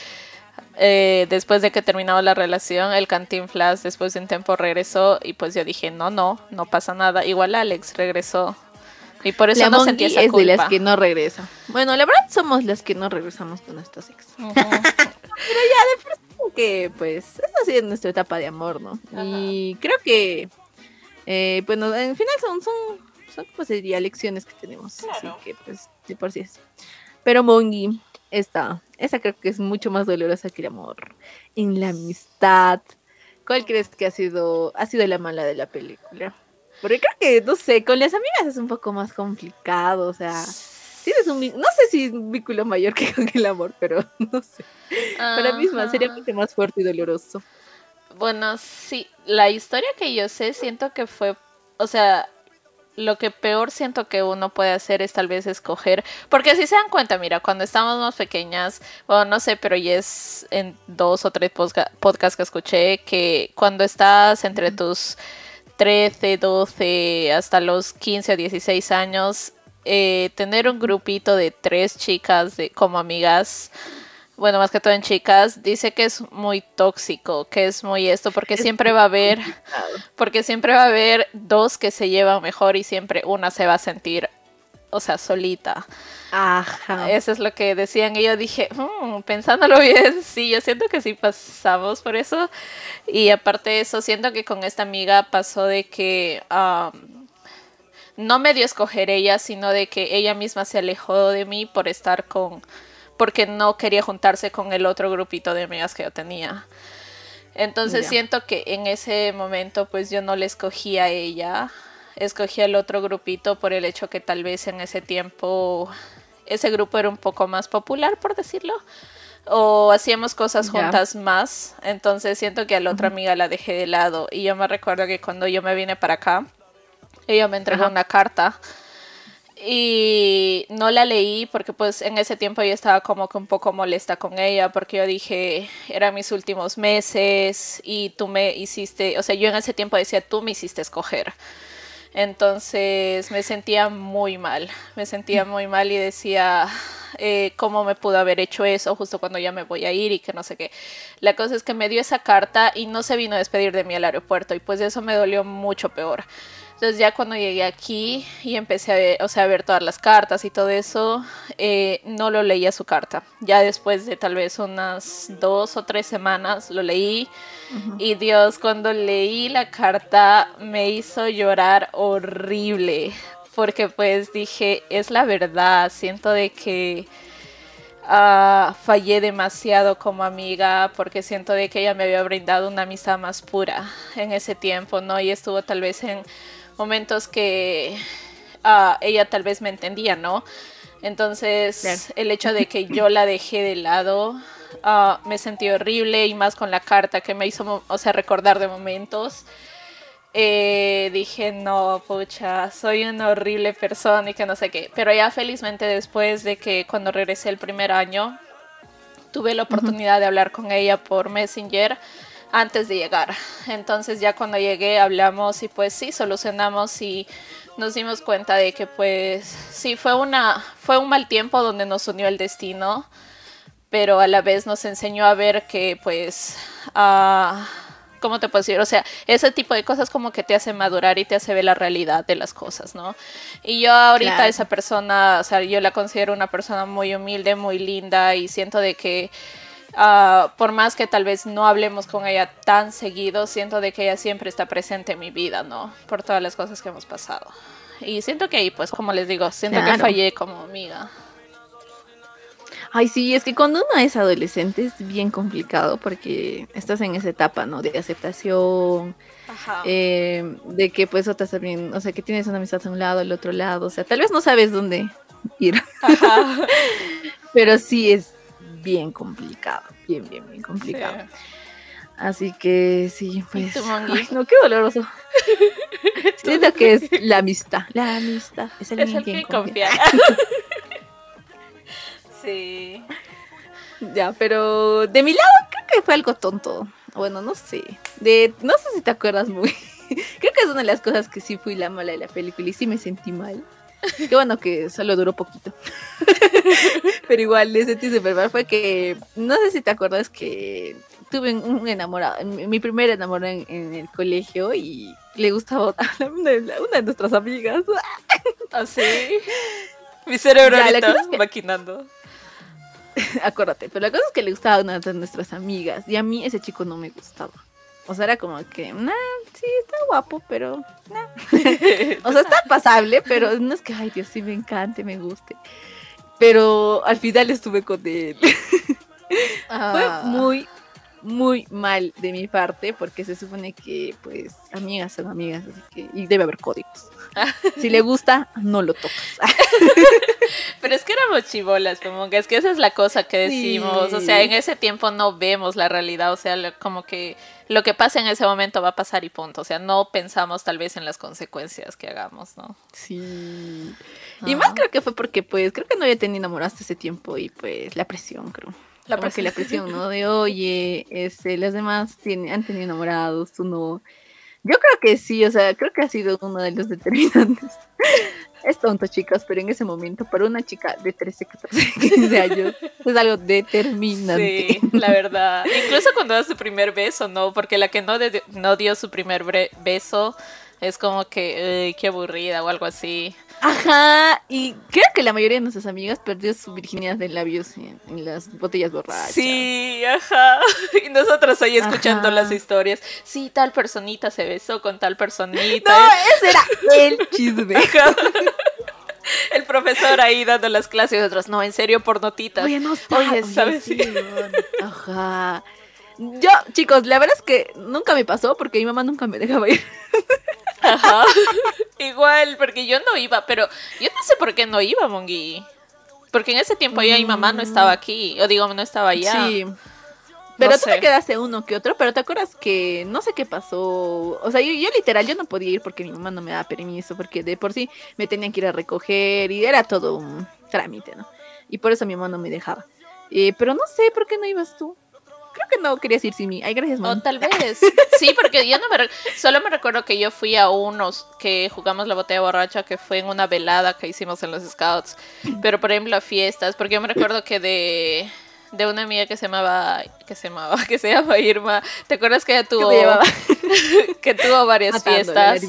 eh, después de que terminaba la relación, el Cantinflas después de un tiempo regresó y pues yo dije, no, no, no pasa nada. Igual Alex regresó. Y por eso no sentí esa es de las que no regresa. Bueno, la verdad somos las que no regresamos con nuestros ex. Pero ya de pronto que pues es así en nuestra etapa de amor, ¿no? Y creo que eh, bueno, en final son, son, son como sería lecciones que tenemos. Así que pues de por sí es. Pero Mongi, esta, esa creo que es mucho más dolorosa que el amor. En la amistad. ¿Cuál crees que ha sido, ha sido la mala de la película? Porque creo que, no sé, con las amigas es un poco más complicado, o sea, tienes un, no sé si un vínculo mayor que con el amor, pero no sé. Para mí sería mucho más fuerte y doloroso. Bueno, sí, la historia que yo sé siento que fue, o sea, lo que peor siento que uno puede hacer es tal vez escoger, porque si se dan cuenta, mira, cuando estamos más pequeñas, bueno, no sé, pero ya es en dos o tres podcasts que escuché que cuando estás entre tus 13, 12 hasta los 15 o 16 años, eh, tener un grupito de tres chicas de, como amigas bueno, más que todo en chicas, dice que es muy tóxico, que es muy esto, porque siempre va a haber, porque siempre va a haber dos que se llevan mejor y siempre una se va a sentir, o sea, solita. Ajá. Eso es lo que decían y yo dije, mm, pensándolo bien, sí, yo siento que sí pasamos por eso. Y aparte de eso, siento que con esta amiga pasó de que... no me dio escoger ella, sino de que ella misma se alejó de mí por estar con, porque no quería juntarse con el otro grupito de amigas que yo tenía. Entonces siento que en ese momento pues yo no le escogí a ella, escogí al otro grupito por el hecho que tal vez en ese tiempo ese grupo era un poco más popular, por decirlo, o hacíamos cosas juntas más, entonces siento que a la otra amiga la dejé de lado. Y yo me recuerdo que cuando yo me vine para acá, ella me entregó una carta y no la leí porque pues en ese tiempo yo estaba como que un poco molesta con ella porque yo dije, eran mis últimos meses y tú me hiciste, o sea, yo en ese tiempo decía, tú me hiciste escoger. Entonces me sentía muy mal, me sentía muy mal y decía, eh, ¿cómo me pudo haber hecho eso justo cuando ya me voy a ir y que no sé qué? La cosa es que me dio esa carta y no se vino a despedir de mí al aeropuerto y pues eso me dolió mucho peor. Entonces ya cuando llegué aquí y empecé a ver, o sea, a ver todas las cartas y todo eso, eh, no lo leía su carta. Ya después de tal vez unas dos o tres semanas lo leí y Dios, cuando leí la carta me hizo llorar horrible porque pues dije, es la verdad, siento de que... Uh, fallé demasiado como amiga porque siento de que ella me había brindado una amistad más pura en ese tiempo, ¿no? Y estuvo tal vez en momentos que ah, ella tal vez me entendía, ¿no? Entonces, el hecho de que yo la dejé de lado ah, me sentí horrible y más con la carta que me hizo, o sea, recordar de momentos. Eh, dije, no, pucha, soy una horrible persona y que no sé qué. Pero ya felizmente después de que cuando regresé el primer año, tuve la oportunidad de hablar con ella por Messenger antes de llegar. Entonces ya cuando llegué hablamos y pues sí, solucionamos y nos dimos cuenta de que pues sí, fue, una, fue un mal tiempo donde nos unió el destino, pero a la vez nos enseñó a ver que pues... Uh, ¿Cómo te puedo decir? O sea, ese tipo de cosas como que te hace madurar y te hace ver la realidad de las cosas, ¿no? Y yo ahorita esa persona, o sea, yo la considero una persona muy humilde, muy linda y siento de que Ah, por más que tal vez no hablemos con ella tan seguido, siento de que ella siempre está presente en mi vida, ¿no? Por todas las cosas que hemos pasado. Y siento que ahí, pues, como les digo, siento que fallé como amiga. Ay, sí, es que cuando uno es adolescente es bien complicado porque estás en esa etapa, ¿no? De aceptación, eh, de que pues otras también, o sea, que tienes una amistad a un lado, al otro lado, o sea, tal vez no sabes dónde ir. Pero sí es bien complicado, bien, bien, bien complicado. Así que sí, pues. no, qué doloroso. Siento que es la amistad. La amistad. Es el, es el que confía. sí. Ya, pero de mi lado creo que fue algo tonto. Bueno, no sé. De, no sé si te acuerdas muy. creo que es una de las cosas que sí fui la mala de la película y sí me sentí mal. Qué bueno que solo duró poquito. Pero igual sentí súper mal. Fue que, no sé si te acuerdas que tuve un enamorado, mi primer enamorado en, el colegio y le gustaba a una, de nuestras amigas. ¿Así? ¿Ah, Mi cerebro ahorita maquinando. Acuérdate, pero la cosa es que le gustaba a una de nuestras amigas y a mí ese chico no me gustaba. O sea, era como que, nah, sí, está guapo, pero nah. o sea, está pasable, pero no es que, ay Dios, sí me encante, me guste. pero al final estuve con él. Fue ah. muy, muy mal de mi parte porque se supone que pues amigas son amigas así que y debe haber códigos si le gusta no lo tocas pero es que éramos chivolas como que es que esa es la cosa que decimos o sea en ese tiempo no vemos la realidad o sea como que lo que pasa en ese momento va a pasar y punto o sea no pensamos tal vez en las consecuencias que hagamos no sí y más creo que fue porque pues creo que no había tenido enamorado hasta ese tiempo y pues la presión creo la presión. la presión, ¿no? De, oye, este, las demás tienen, han tenido enamorados, tú no. Yo creo que sí, o sea, creo que ha sido uno de los determinantes. es tonto, chicas, pero en ese momento, para una chica de 13, 14, 15 años, es algo determinante. Sí, la verdad. Incluso cuando das su primer beso, ¿no? Porque la que no, no dio su primer beso es como que, qué aburrida o algo así. Ajá, y creo que la mayoría de nuestras amigas perdió su virginidad de labios en, las botellas borrachas. Sí, ajá. Y nosotros ahí escuchando las historias. Sí, tal personita se besó con tal personita. No, ese era el chisme. El profesor ahí dando las clases y otros, no, en serio, por notitas. Oye, no Oye, ¿sabes? Ajá. Yo, chicos, la verdad es que nunca me pasó porque mi mamá nunca me dejaba ir. Ajá. Igual, porque yo no iba, pero yo no sé por qué no iba, Mongi. Porque en ese tiempo ya mi mamá no estaba mm. aquí, o digo, no estaba allá. Sí. Pero tú te quedaste uno que otro, pero te acuerdas que no sé qué pasó. O sea, yo, yo, literal, yo no podía ir porque mi mamá no me daba permiso, porque de por sí me tenían que ir a recoger y era todo un trámite, ¿no? Y por eso mi mamá no me dejaba. Eh, pero no sé por qué no ibas tú creo que no querías ir sin mí. Ay, gracias, mamá. O tal vez. Sí, porque yo no me. Solo me recuerdo que yo fui a unos que jugamos la botella borracha, que fue en una velada que hicimos en los Scouts. Pero, por ejemplo, a fiestas. Porque yo me recuerdo que de. De una amiga que se llamaba, que se llamaba, que se llama Irma. ¿Te acuerdas que ella tuvo, que tuvo varias fiestas?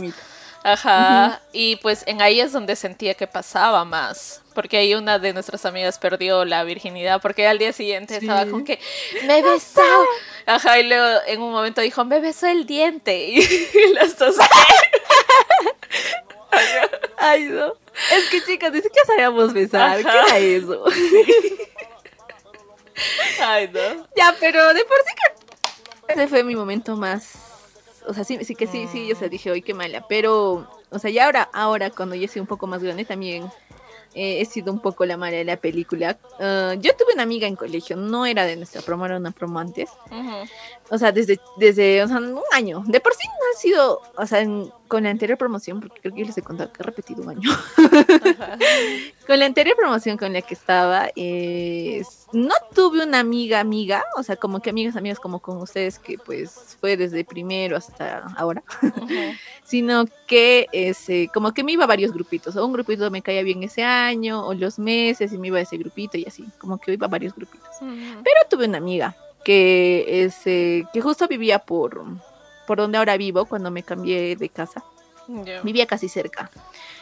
Ajá. Y pues en ahí es donde sentía que pasaba más. Porque ahí una de nuestras amigas perdió la virginidad. Porque al día siguiente estaba con que me besó. Ajá. Y luego en un momento dijo, me besó el diente. Y las dos. Ay, no. Es que chicas, dice que sabíamos besar. ¿Qué era eso? Ay, no. Ya, pero de por sí que ese fue mi momento más o sea, sí, sí que sí, sí, yo se dije, hoy qué mala, pero, o sea, ya ahora, ahora cuando ya soy un poco más grande también eh, he sido un poco la mala de la película. Ah, yo tuve una amiga en colegio, no era de nuestra promo, era una promo antes. O sea, desde, desde o sea, un año. De por sí ha sido, o sea, con la anterior promoción, porque creo que les he contado que he repetido un año. con la anterior promoción con la que estaba, no tuve una amiga amiga, o sea, como que amigas amigas como con ustedes, que pues fue desde primero hasta ahora, sino que ese, como que me iba a varios grupitos, o un grupito me caía bien ese año, o los meses, y me iba a ese grupito y así, como que iba a varios grupitos. Pero tuve una amiga que, ese, que justo vivía por, por donde ahora vivo, cuando me cambié de casa. Vivía casi cerca.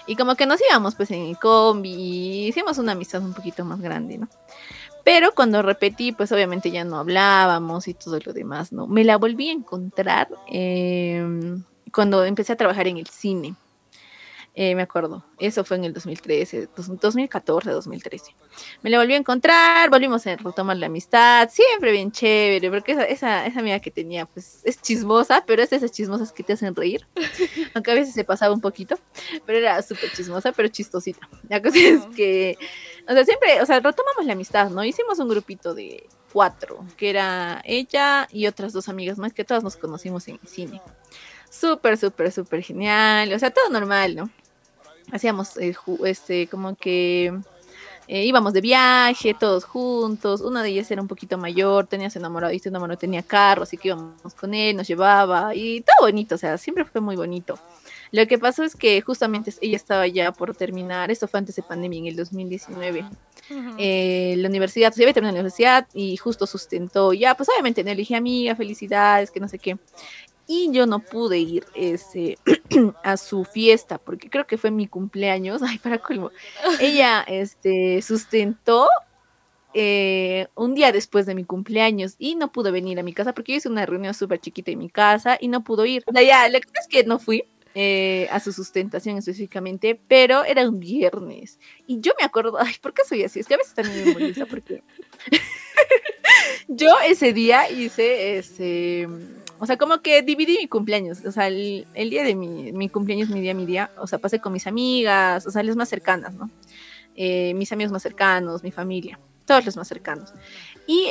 Y como que nos íbamos pues en el combi y hicimos una amistad un poquito más grande, ¿no? Pero cuando repetí, pues obviamente ya no hablábamos y todo lo demás, ¿no? Me la volví a encontrar em, cuando empecé a trabajar en el cine. Eh, me acuerdo, eso fue en el 2013, 2014, 2013. Me la volví a encontrar, volvimos a retomar la amistad, siempre bien chévere, porque esa, esa, esa amiga que tenía, pues es chismosa, pero es de esas chismosas que te hacen reír, aunque a veces se pasaba un poquito, pero era súper chismosa, pero chistosita. La cosa es que, o sea, siempre, o sea, retomamos la amistad, ¿no? Hicimos un grupito de cuatro, que era ella y otras dos amigas más, que todas nos conocimos en el cine. Súper, súper, súper genial, o sea, todo normal, ¿no? Hacíamos eh, este como que eh, íbamos de viaje todos juntos, una de ellas era un poquito mayor, tenía su enamorado y su enamorado tenía carro, así que íbamos con él, nos llevaba y todo bonito, o sea, siempre fue muy bonito. Lo que pasó es que justamente ella estaba ya por terminar, esto fue antes de pandemia, en el 2019, eh, la universidad, se había terminado la universidad y justo sustentó, ya, pues obviamente le dije, amiga, felicidades, que no sé qué y yo no pude ir ese, a su fiesta porque creo que fue mi cumpleaños. Ay, para colmo. Ella este, sustentó eh, un día después de mi cumpleaños y no pudo venir a mi casa porque yo hice una reunión súper chiquita en mi casa y no pudo ir. O ya, la cosa es que no fui. eh, a su sustentación específicamente, pero era un viernes. Y yo me acuerdo, ay, ¿por qué soy así? Es que a veces también me molesta porque yo ese día hice ese, o sea, como que dividí mi cumpleaños, o sea, el, día de mi, mi, cumpleaños, mi día, mi día, o sea, pasé con mis amigas, o sea, las más cercanas, ¿no? Eh, mis amigos más cercanos, mi familia, todos los más cercanos. Y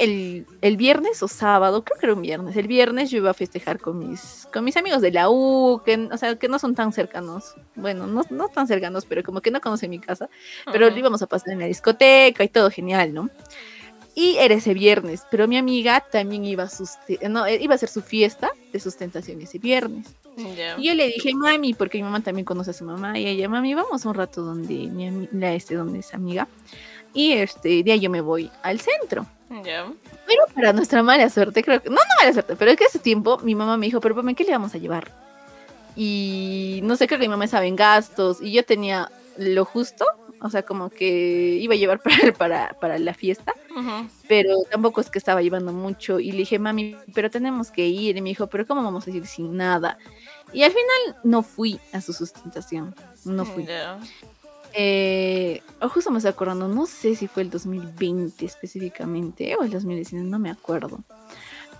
el, viernes o sábado, creo que era un viernes, el viernes yo iba a festejar con mis, con mis amigos de la U, que, o sea, que no son tan cercanos, bueno, no, no tan cercanos, pero como que no conocen mi casa, pero lo íbamos a pasar en la discoteca y todo genial, ¿no? Y era ese viernes, pero mi amiga también iba a, no, eh, iba a hacer su fiesta de sustentación ese viernes. Y yo le dije, mami, porque mi mamá también conoce a su mamá, y ella, mami, vamos un rato donde mi la este, donde es amiga. Y este día yo me voy al centro. Pero para nuestra mala suerte, creo que, no, no mala suerte, pero es que ese tiempo mi mamá me dijo, pero ¿para ¿qué le vamos a llevar? Y no sé, creo que mi mamá estaba en gastos y yo tenía lo justo, o sea, como que iba a llevar para, para, para la fiesta, pero tampoco es que estaba llevando mucho. Y le dije, mami, pero tenemos que ir. Y me dijo, pero ¿cómo vamos a ir sin nada? Y al final no fui a su sustentación, no fui. Eh, justo me estoy acordando, no sé si fue el 2020 específicamente o el 2019, no me acuerdo.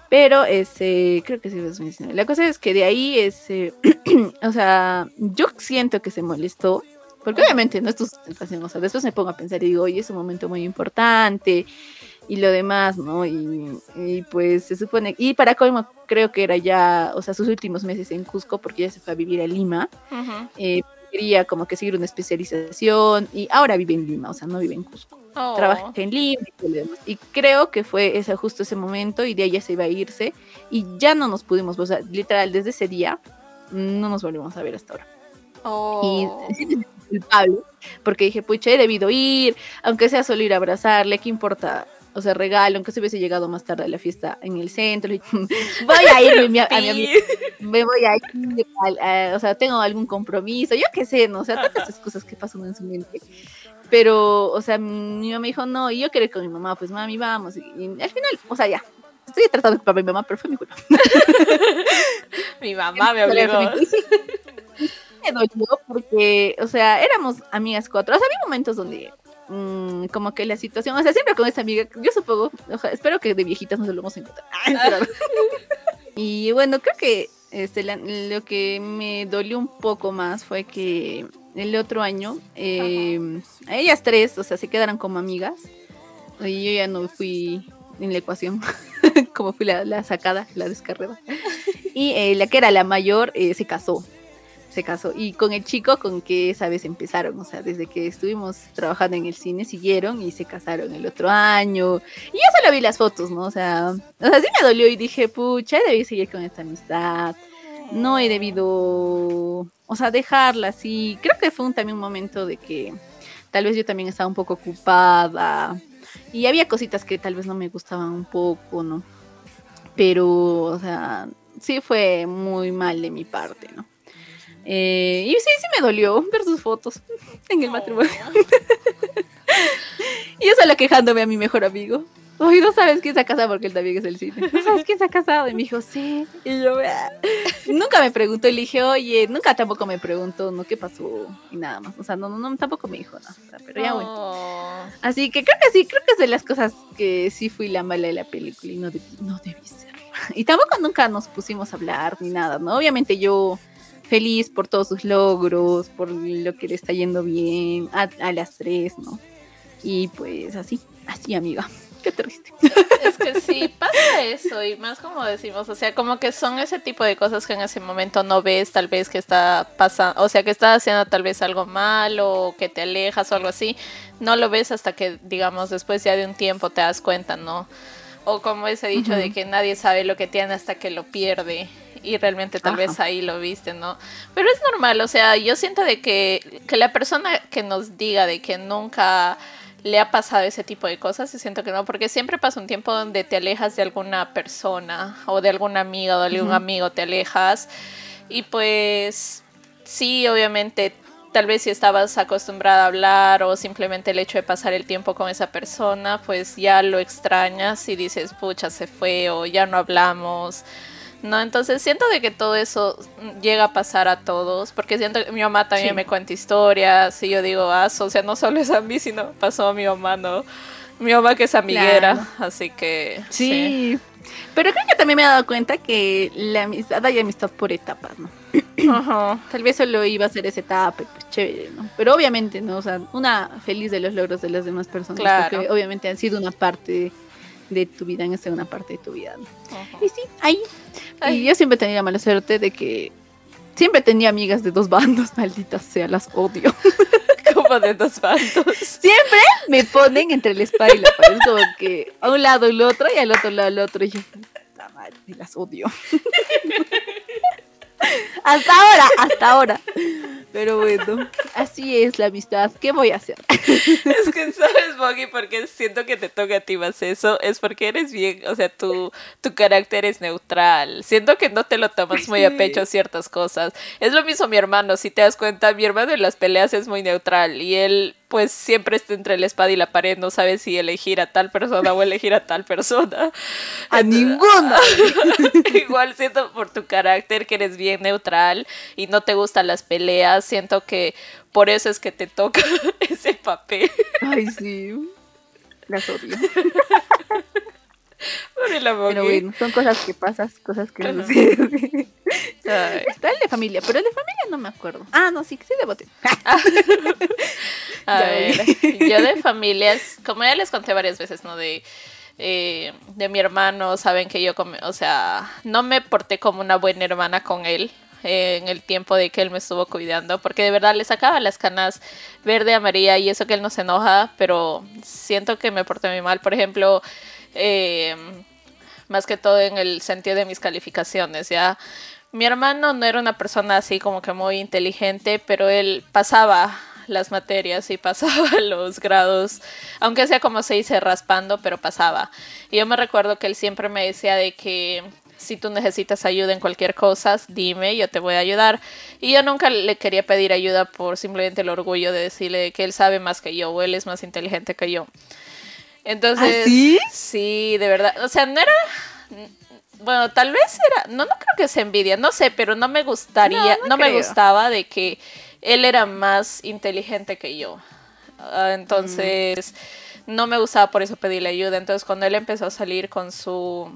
Pero ese, creo que sí fue el 2019. La cosa es que de ahí, ese, o sea, yo siento que se molestó, porque obviamente no es tu sustentación, o sea, después me pongo a pensar y digo, oye, es un momento muy importante y lo demás, ¿no? Y, pues se supone, y para colmo creo que era ya, o sea, sus últimos meses en Cusco, porque ya se fue a vivir a Lima quería como que seguir una especialización y ahora vive en Lima, o sea, no vive en Cusco. Oh. Trabaja en Lima y, creo que fue ese, justo ese momento y de ahí ya se iba a irse y ya no nos pudimos, o sea, literal, desde ese día no nos volvimos a ver hasta ahora. Oh. Y culpable, porque dije, pucha, he debido ir, aunque sea solo ir a abrazarle, ¿qué importa? o sea, regalo, aunque se hubiese llegado más tarde a la fiesta en el centro. voy a ir a mi, amiga, me voy a ir, o sea, tengo algún compromiso, yo qué sé, ¿no? O sea, todas esas cosas que pasan en su mente. Pero, o sea, mi mamá me dijo, no, y yo quería ir con mi mamá, pues mami, vamos. Y, al final, o sea, ya, estoy tratando de culpar a mi mamá, pero fue mi culpa. mi mamá me obligó. Me dolió porque, o sea, éramos amigas cuatro. O sea, había momentos donde Mm, como que la situación, o sea, siempre con esta amiga, yo supongo, espero que de viejitas nos lo vamos a encontrar. y bueno, creo que este, lo que me dolió un poco más fue que el otro año, eh, ellas tres, o sea, se quedaron como amigas. Y yo ya no fui en la ecuación, como fui la, sacada, la descarrera. Y eh, la que era la mayor eh, se casó se casó. Y con el chico con que esa vez empezaron, o sea, desde que estuvimos trabajando en el cine, siguieron y se casaron el otro año. Y yo solo vi las fotos, ¿no? O sea, o sea sí me dolió y dije, pucha, debí seguir con esta amistad. No he debido, o sea, dejarla así. Creo que fue un, también un momento de que tal vez yo también estaba un poco ocupada. Y había cositas que tal vez no me gustaban un poco, ¿no? Pero, o sea, sí fue muy mal de mi parte, ¿no? Eh, y sí, sí me dolió ver sus fotos en el matrimonio. y yo solo quejándome a mi mejor amigo. Oye, no sabes quién se ha casado porque él también es el cine. No sabes quién se ha casado. Y me dijo, sí. Y yo, vea. nunca me preguntó. Y le dije, oye, nunca tampoco me preguntó, ¿no? ¿Qué pasó? Y nada más. O sea, no, no, tampoco me dijo nada. pero ya, bueno. Oh. Así que creo que sí, creo que es de las cosas que sí fui la mala de la película y no, no debí ser. Y tampoco nunca nos pusimos a hablar ni nada, ¿no? Obviamente yo feliz por todos sus logros, por lo que le está yendo bien a, las tres, ¿no? Y pues así, así amiga. Qué triste. Es que sí, pasa eso, y más como decimos, o sea, como que son ese tipo de cosas que en ese momento no ves, tal vez que está pasando, o sea, que estás haciendo tal vez algo malo, o que te alejas o algo así, no lo ves hasta que, digamos, después ya de un tiempo te das cuenta, ¿no? O como ese dicho de que nadie sabe lo que tiene hasta que lo pierde y realmente tal vez ahí lo viste, ¿no? Pero es normal, o sea, yo siento de que, que la persona que nos diga de que nunca le ha pasado ese tipo de cosas, y siento que no, porque siempre pasa un tiempo donde te alejas de alguna persona o de alguna amiga o de algún amigo, te alejas y pues sí, obviamente tal vez si estabas acostumbrada a hablar o simplemente el hecho de pasar el tiempo con esa persona, pues ya lo extrañas y dices, pucha, se fue o ya no hablamos No, entonces siento de que todo eso llega a pasar a todos, porque siento que mi mamá también me cuenta historias y yo digo, ah, o sea, no solo es a mí, sino pasó a mi mamá, ¿no? Mi mamá que es amiguera, así que... Sí. Pero creo que también me he dado cuenta que la amistad hay amistad por etapas, ¿no? Ajá. Tal vez solo iba a ser esa etapa, pues chévere, ¿no? Pero obviamente, ¿no? O sea, una feliz de los logros de las demás personas, claro. porque obviamente han sido una parte de tu vida, en esta una parte de tu vida. ¿no? Y sí, ahí. Y yo siempre tenía la mala suerte de que siempre tenía amigas de dos bandos, malditas sea, las odio. como de dos bandos. Siempre me ponen entre el espada y la pared, como que a un lado el otro y al otro lado el otro. Y yo, puta madre, las odio. hasta ahora, hasta ahora. Pero bueno, así es la amistad. ¿Qué voy a hacer? Es que sabes, Boggy, porque siento que te toca a ti más eso. Es porque eres bien, o sea, tu, tu carácter es neutral. Siento que no te lo tomas muy a pecho ciertas cosas. Es lo mismo mi hermano, si te das cuenta, mi hermano en las peleas es muy neutral y él pues siempre está entre la espada y la pared, no sabe si elegir a tal persona o elegir a tal persona. A ninguna. Igual siento por tu carácter que eres bien neutral y no te gustan las peleas, siento que por eso es que te toca ese papel. Ay, sí. Las odio. Pero bueno, son cosas que pasan, cosas que no Está el de familia, pero el de familia no me acuerdo. Ah, no, sí, sí de bote. A ver, yo de familias, como ya les conté varias veces, ¿no? De, eh, de mi hermano, saben que yo, o sea, no me porté como una buena hermana con él. Eh, en el tiempo de que él me estuvo cuidando, porque de verdad le sacaba las canas verde, amarilla y eso que él no se enoja, pero siento que me porté muy mal. Por ejemplo, eh, más que todo en el sentido de mis calificaciones, ¿ya? Mi hermano no era una persona así como que muy inteligente, pero él pasaba las materias y pasaba los grados, aunque sea como se dice raspando, pero pasaba. Y yo me recuerdo que él siempre me decía de que si tú necesitas ayuda en cualquier cosa, dime, yo te voy a ayudar. Y yo nunca le quería pedir ayuda por simplemente el orgullo de decirle que él sabe más que yo o él es más inteligente que yo. Entonces, ¿Ah, sí? Sí, de verdad. O sea, no era. Bueno, tal vez era. No, no creo que se envidia, no sé, pero no me gustaría. No, me gustaba de que él era más inteligente que yo. Ah, entonces, no me gustaba por eso pedirle ayuda. Entonces, cuando él empezó a salir con su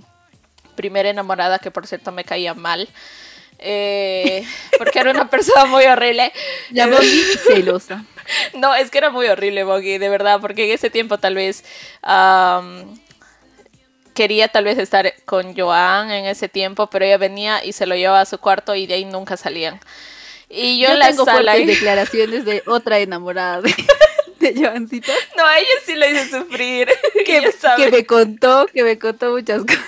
primera enamorada, que por cierto me caía mal. Eh, porque era una persona muy horrible. La Boggy celosa. No, es que era muy horrible Boggy, de verdad, porque en ese tiempo tal vez quería tal vez estar con Joan en ese tiempo, pero ella venía y se lo llevaba a su cuarto y de ahí nunca salían. Y yo, la tengo fuertes declaraciones de otra enamorada de, de Joancita. No, a ella sí le hizo sufrir. que, que me contó, que me contó muchas cosas.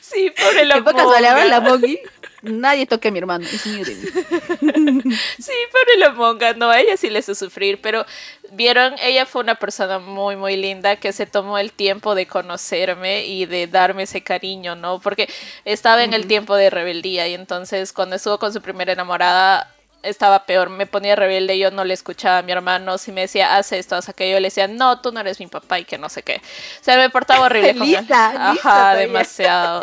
Sí, pobre la monga. la Mogi, nadie toque a mi hermano, es mío de mí. Sí, pobre la monga, no, a ella sí le hizo sufrir, pero vieron, ella fue una persona muy, muy linda que se tomó el tiempo de conocerme y de darme ese cariño, ¿no? Porque estaba en el tiempo de rebeldía y entonces cuando estuvo con su primera enamorada, estaba peor, me ponía rebelde, yo no le escuchaba a mi hermano, si me decía, haz esto, haz aquello, le decía, no, tú no eres mi papá y que no sé qué. O sea, me portaba horrible con él. Ajá, demasiado.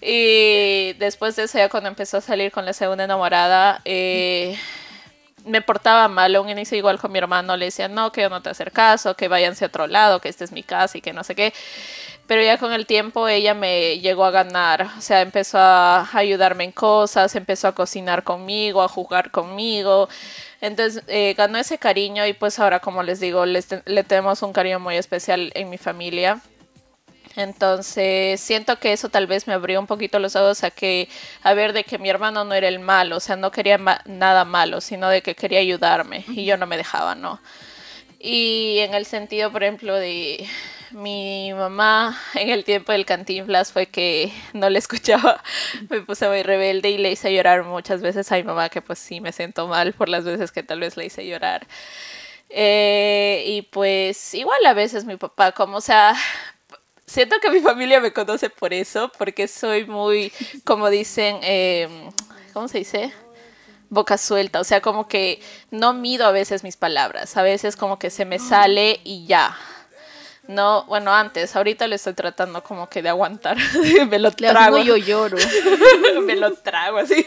Y después de eso, ya cuando empezó a salir con la segunda enamorada, eh, me portaba mal, un inicio igual con mi hermano, le decía, no, que yo no te hacer caso, que váyanse a otro lado, que esta es mi casa y que no sé qué pero ya con el tiempo ella me llegó a ganar, o sea, empezó a ayudarme en cosas, empezó a cocinar conmigo, a jugar conmigo, entonces eh, ganó ese cariño y pues ahora como les digo, le tenemos un cariño muy especial en mi familia. Entonces siento que eso tal vez me abrió un poquito los ojos a que a ver de que mi hermano no era el malo, o sea, no quería nada malo, sino de que quería ayudarme y yo no me dejaba, ¿no? Y en el sentido, por ejemplo, de mi mamá en el tiempo del cantinflas fue que no le escuchaba, me puse muy rebelde y le hice llorar muchas veces a mi mamá, que pues sí me siento mal por las veces que tal vez le hice llorar. Eh, y pues igual a veces mi papá, como o sea, siento que mi familia me conoce por eso, porque soy muy, como dicen, eh, ¿cómo se dice? boca suelta, o sea, como que no mido a veces mis palabras, a veces como que se me sale y ya, No, bueno, antes, ahorita le estoy tratando como que de aguantar. me lo trago. yo lloro. me lo trago así.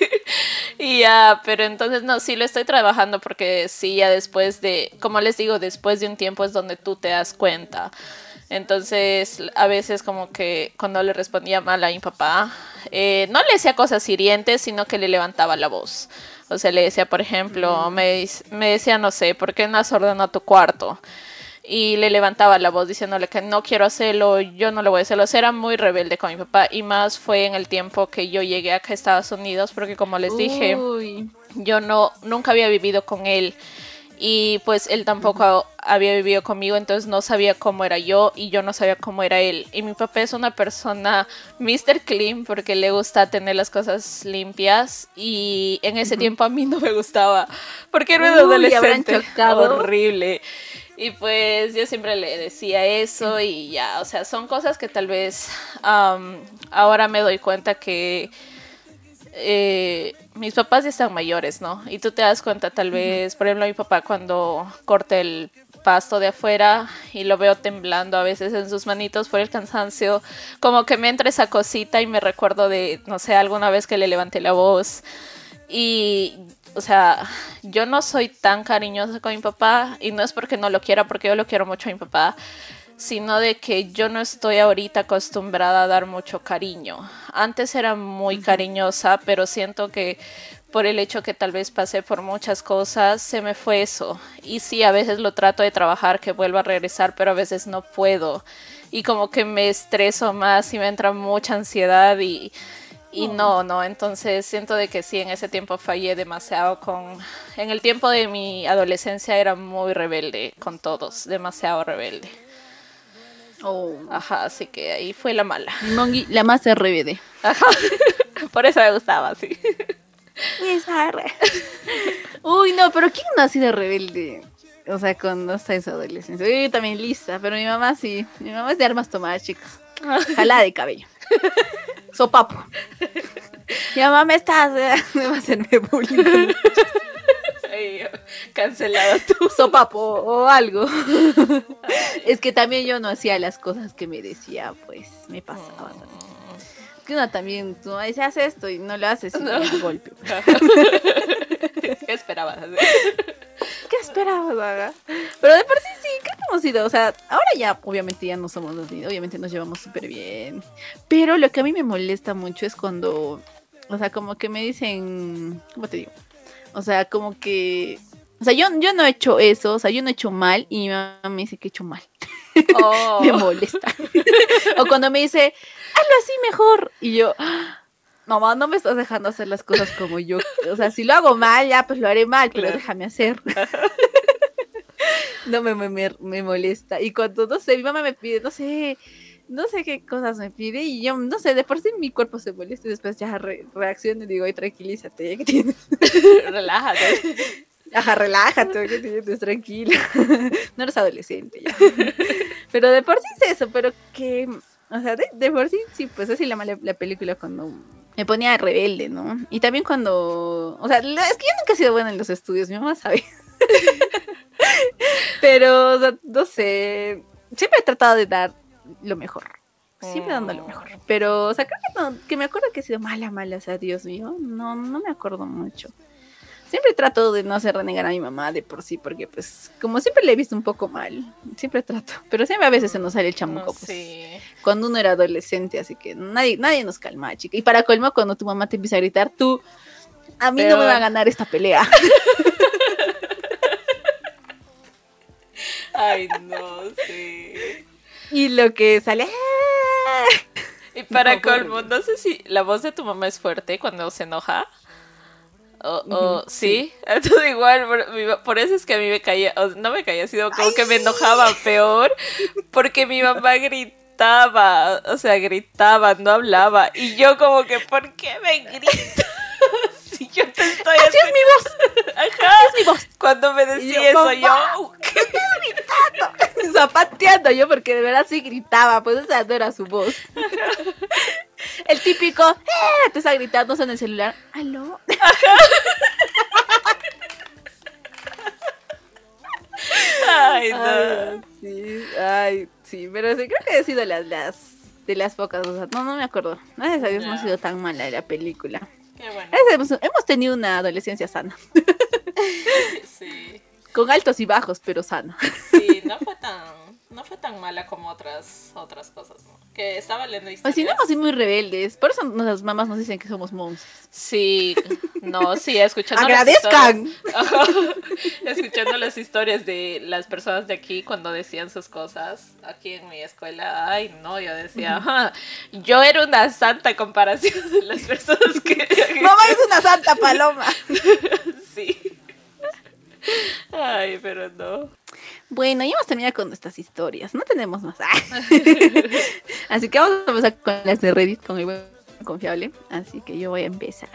Y ya, pero entonces no, sí lo estoy trabajando porque sí, ya después de, como les digo, después de un tiempo es donde tú te das cuenta. Entonces, a veces como que cuando le respondía mal a mi papá, eh, no le decía cosas hirientes, sino que le levantaba la voz. O sea, le decía, por ejemplo, mm. me, me decía, no sé, ¿por qué no has ordenado tu cuarto? y le levantaba la voz diciéndole que no quiero hacerlo, yo no lo voy a hacerlo. era muy rebelde con mi papá y más fue en el tiempo que yo llegué acá a Estados Unidos porque como les dije, yo no nunca había vivido con él y pues él tampoco había vivido conmigo, entonces no sabía cómo era yo y yo no sabía cómo era él. Y mi papá es una persona Mr. Clean porque le gusta tener las cosas limpias y en ese tiempo a mí no me gustaba porque era un adolescente horrible. Y pues yo siempre le decía eso y ya, o sea, son cosas que tal vez ahora me doy cuenta que eh, mis papás ya están mayores, ¿no? Y tú te das cuenta tal vez, por ejemplo, mi papá cuando corte el pasto de afuera y lo veo temblando a veces en sus manitos por el cansancio, como que me entra esa cosita y me recuerdo de, no sé, alguna vez que le levanté la voz y o sea, yo no soy tan cariñosa con mi papá y no es porque no lo quiera, porque yo lo quiero mucho a mi papá, sino de que yo no estoy ahorita acostumbrada a dar mucho cariño. Antes era muy cariñosa, pero siento que por el hecho que tal vez pasé por muchas cosas, se me fue eso. Y sí, a veces lo trato de trabajar, que vuelva a regresar, pero a veces no puedo. Y como que me estreso más y me entra mucha ansiedad y y no, no, entonces siento de que sí, en ese tiempo fallé demasiado con... En el tiempo de mi adolescencia era muy rebelde con todos, demasiado rebelde. Oh. Ajá, así que ahí fue la mala. Mongi, la más rebelde. Ajá, por eso me gustaba, sí. Uy, no, pero ¿quién no ha sido rebelde? O sea, cuando está en su adolescencia. Yo también lista, pero mi mamá sí. Mi mamá es de armas tomadas, chicas. Jala de cabello. Sopapo. Ya mamá estás, me va a hacerme bullying. cancelado tú. Sopapo o algo. Es que también yo no hacía las cosas que me decía, pues me pasaba. Es que uno también, tú me dices, haz esto y no lo haces y no. golpe. ¿Qué esperabas? ¿Qué esperabas, Pero de por sí sí, creo que hemos ido, o sea, ahora ya obviamente ya no somos los niños, obviamente nos llevamos súper bien. Pero lo que a mí me molesta mucho es cuando, o sea, como que me dicen, ¿cómo te digo? O sea, como que o sea, yo, yo no he hecho eso, o sea, yo no he hecho mal y mi mamá me dice que he hecho mal. Oh. me molesta. o cuando me dice, hazlo así mejor. Y yo, mamá, no me estás dejando hacer las cosas como yo. O sea, si lo hago mal, ya pues lo haré mal, pero déjame hacer. no me, me, me, molesta. Y cuando, no sé, mi mamá me pide, no sé, no sé qué cosas me pide y yo, no sé, de por sí mi cuerpo se molesta y después ya re reacciono y digo, ay, tranquilízate, ¿qué tienes? relájate. Ajá, relájate, ¿qué tienes? Tranquila. no eres adolescente ya. pero de por sí es eso, pero que, o sea, de, por sí, sí, pues así la, la película cuando me ponía rebelde, ¿no? Y también cuando, o sea, es que yo nunca he sido buena en los estudios, mi mamá sabe. Pero, o sea, no sé, siempre he tratado de dar lo mejor. Siempre dando lo mejor. Pero, o sea, creo que, no, que me acuerdo que he sido mala, mala, o sea, Dios mío, no, no me acuerdo mucho. Siempre trato de no hacer renegar a mi mamá de por sí, porque pues como siempre le he visto un poco mal, siempre trato, pero siempre a veces se nos sale el chamuco, pues, cuando uno era adolescente, así que nadie, nadie nos calma, chica. Y para colmo, cuando tu mamá te empieza a gritar, tú, a mí no me va a ganar esta pelea. Ay, no, sí. Y lo que sale... Y para colmo, no sé si la voz de tu mamá es fuerte cuando se enoja. O, sí, todo igual, por, eso es que a mí me caía, no me caía, sino como que me enojaba peor, porque mi mamá gritaba, o sea, gritaba, no hablaba, y yo como que, ¿por qué me grita? si yo te estoy Así es mi voz. Ajá. es mi voz. Cuando me decía eso, yo, ¿qué estás gritando? Zapateando yo, porque de verdad sí gritaba, pues esa no era su voz. El típico, ¡eh! Te está gritando en el celular. ¿Aló? Ay, no. sí, ay, sí, pero sí, creo que ha sido las, las de las pocas, o sea, no, no me acuerdo. Gracias a Dios no ha sido tan mala la película. Qué bueno. Hemos, hemos tenido una adolescencia sana. sí. Con altos y bajos, pero sana. Sí, no fue tan no fue tan mala como otras otras cosas, ¿no? Que estaba leyendo historias. Pues si no sido muy rebeldes. Por eso nuestras mamás nos dicen que somos monstruos. Sí, no, sí, escuchando. ¡Agradezcan! escuchando las historias de las personas de aquí cuando decían sus cosas aquí en mi escuela. Ay, no, yo decía, yo era una santa comparación de las personas que. Mamá es una santa paloma. sí. Ay, pero no. Bueno, ya hemos terminado con nuestras historias. No tenemos más. Así que vamos a empezar con las de Reddit, con el buen confiable. Así que yo voy a empezar.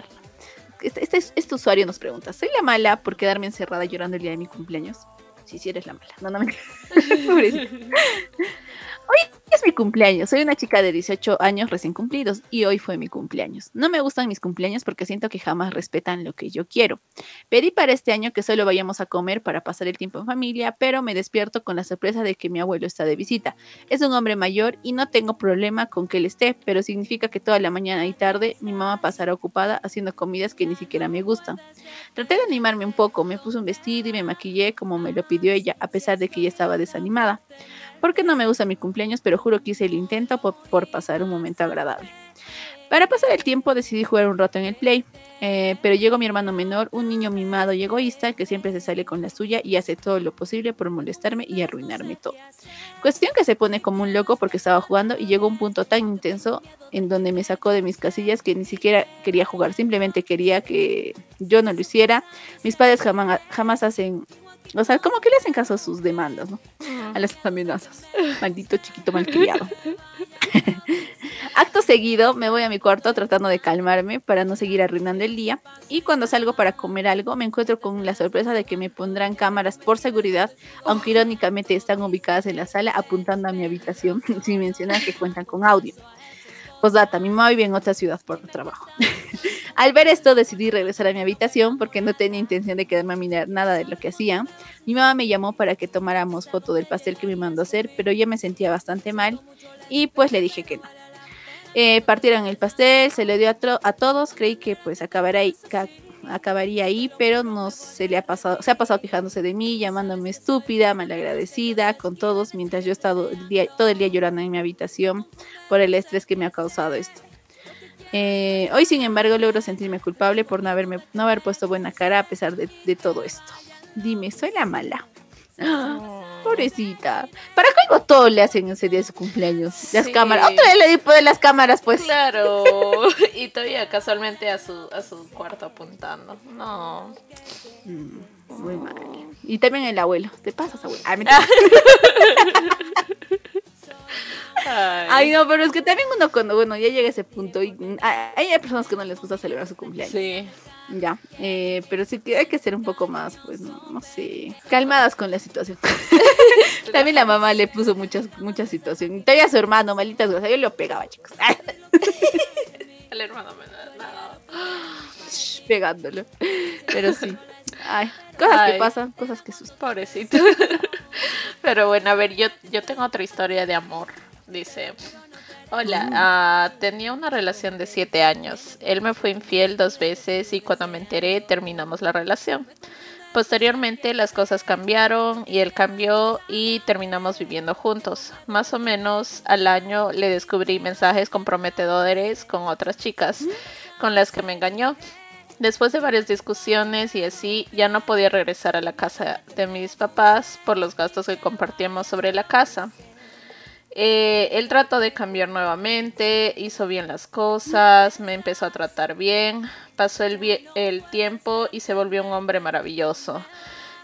Este, este, este, usuario nos pregunta: ¿Soy la mala por quedarme encerrada llorando el día de mi cumpleaños? Sí, sí, eres la mala. No, no me. Cumpleaños. Soy una chica de 18 años recién cumplidos y hoy fue mi cumpleaños. No me gustan mis cumpleaños porque siento que jamás respetan lo que yo quiero. Pedí para este año que solo vayamos a comer para pasar el tiempo en familia, pero me despierto con la sorpresa de que mi abuelo está de visita. Es un hombre mayor y no tengo problema con que él esté, pero significa que toda la mañana y tarde mi mamá pasará ocupada haciendo comidas que ni siquiera me gustan. Traté de animarme un poco, me puse un vestido y me maquillé como me lo pidió ella, a pesar de que ella estaba desanimada porque no me gusta mi cumpleaños, pero juro que hice el intento por, pasar un momento agradable. Para pasar el tiempo decidí jugar un rato en el play, eh, pero llegó mi hermano menor, un niño mimado y egoísta que siempre se sale con la suya y hace todo lo posible por molestarme y arruinarme todo. Cuestión que se pone como un loco porque estaba jugando y llegó un punto tan intenso en donde me sacó de mis casillas que ni siquiera quería jugar, simplemente quería que yo no lo hiciera. Mis padres jamás, jamás hacen o sea, como que le hacen caso a sus demandas, ¿no? A las amenazas. Maldito chiquito malcriado. Acto seguido, me voy a mi cuarto tratando de calmarme para no seguir arruinando el día. Y cuando salgo para comer algo, me encuentro con la sorpresa de que me pondrán cámaras por seguridad, aunque irónicamente están ubicadas en la sala apuntando a mi habitación, sin mencionar que cuentan con audio. Pues data, mi mamá vive en otra ciudad por trabajo. Al ver esto decidí regresar a mi habitación porque no tenía intención de quedarme a mirar nada de lo que hacía. Mi mamá me llamó para que tomáramos foto del pastel que me mandó hacer, pero ya me sentía bastante mal y pues le dije que no. Eh, partieron el pastel, se le dio a, todos, creí que pues acabaría acabaría ahí, pero no se le ha pasado, se ha pasado quejándose de mí, llamándome estúpida, malagradecida con todos, mientras yo he estado todo el día llorando en mi habitación por el estrés que me ha causado esto. Eh, hoy, sin embargo, logro sentirme culpable por no, haberme, no haber puesto buena cara a pesar de, todo esto. Dime, soy la mala. Pobrecita. ¿Para qué algo todo le hacen ese día de su cumpleaños? Las cámaras. Otra vez le di poder las cámaras, pues. Claro. y todavía casualmente a su, a su cuarto apuntando. No. Mm, muy mal. Y también el abuelo. ¿Te pasas, abuelo? Ah, Ay. no, pero es que también uno cuando, bueno, ya llega a ese punto y mm, hay, personas que no les gusta celebrar su cumpleaños. Sí. Ya, eh, pero sí que hay que ser un poco más, pues, no, sé, calmadas con la situación. también la mamá le puso muchas, muchas situaciones. Todavía su hermano, malitas cosas, yo lo pegaba, chicos. El hermano me nada. Pegándolo. Pero sí. Ay, cosas que pasan, cosas que sus Pobrecito. Pero bueno, a ver, yo, yo tengo otra historia de amor. Dice, hola, ah, tenía una relación de siete años. Él me fue infiel dos veces y cuando me enteré terminamos la relación. Posteriormente las cosas cambiaron y él cambió y terminamos viviendo juntos. Más o menos al año le descubrí mensajes comprometedores con otras chicas con las que me engañó. Después de varias discusiones y así, ya no podía regresar a la casa de mis papás por los gastos que compartíamos sobre la casa. Eh, él trató de cambiar nuevamente, hizo bien las cosas, me empezó a tratar bien, pasó el, tiempo y se volvió un hombre maravilloso.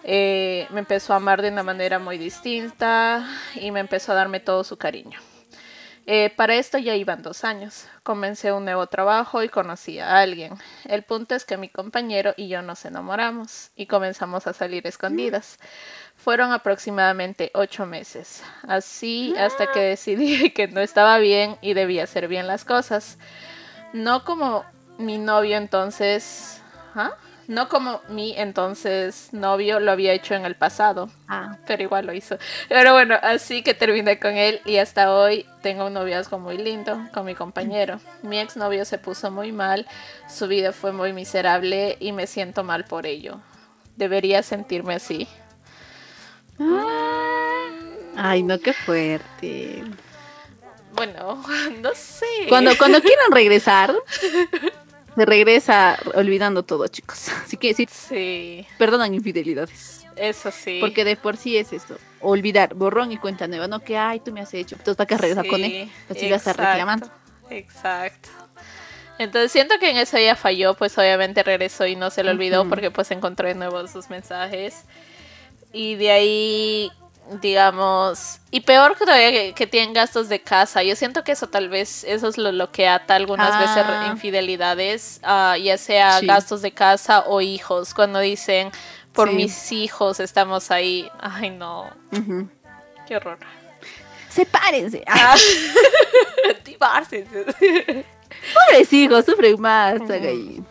Eh, me empezó a amar de una manera muy distinta y me empezó a darme todo su cariño. Eh, para esto ya iban dos años. Comencé un nuevo trabajo y conocí a alguien. El punto es que mi compañero y yo nos enamoramos y comenzamos a salir escondidas. Fueron aproximadamente ocho meses, así hasta que decidí que no estaba bien y debía hacer bien las cosas. No como mi novio entonces... ¿Ah? No como mi entonces novio lo había hecho en el pasado. Ah. Pero igual lo hizo. Pero bueno, así que terminé con él y hasta hoy tengo un noviazgo muy lindo con mi compañero. Mi exnovio se puso muy mal, su vida fue muy miserable y me siento mal por ello. Debería sentirme así. Ay, no, qué fuerte. Bueno, no sé. Cuando, cuando quieran regresar, se regresa olvidando todo, chicos. Así que sí, sí. perdonan infidelidades. Eso sí. Porque de por sí es esto. Olvidar, borrón y cuenta nueva. No que, ay, tú me has hecho. Entonces, ¿para qué regresar con él? Vas a reclamando. Exacto. Entonces siento que en eso ella falló, pues obviamente regresó y no se lo olvidó porque pues encontró de nuevo sus mensajes. Y de ahí digamos, y peor que todavía que, tienen gastos de casa. Yo siento que eso tal vez, eso es lo, que ata algunas veces ah. infidelidades, uh, ya sea gastos de casa o hijos, cuando dicen, por mis hijos estamos ahí. Ay, no. Qué horror. Sepárense. Ah. Pobres hijos, sufren más. ahí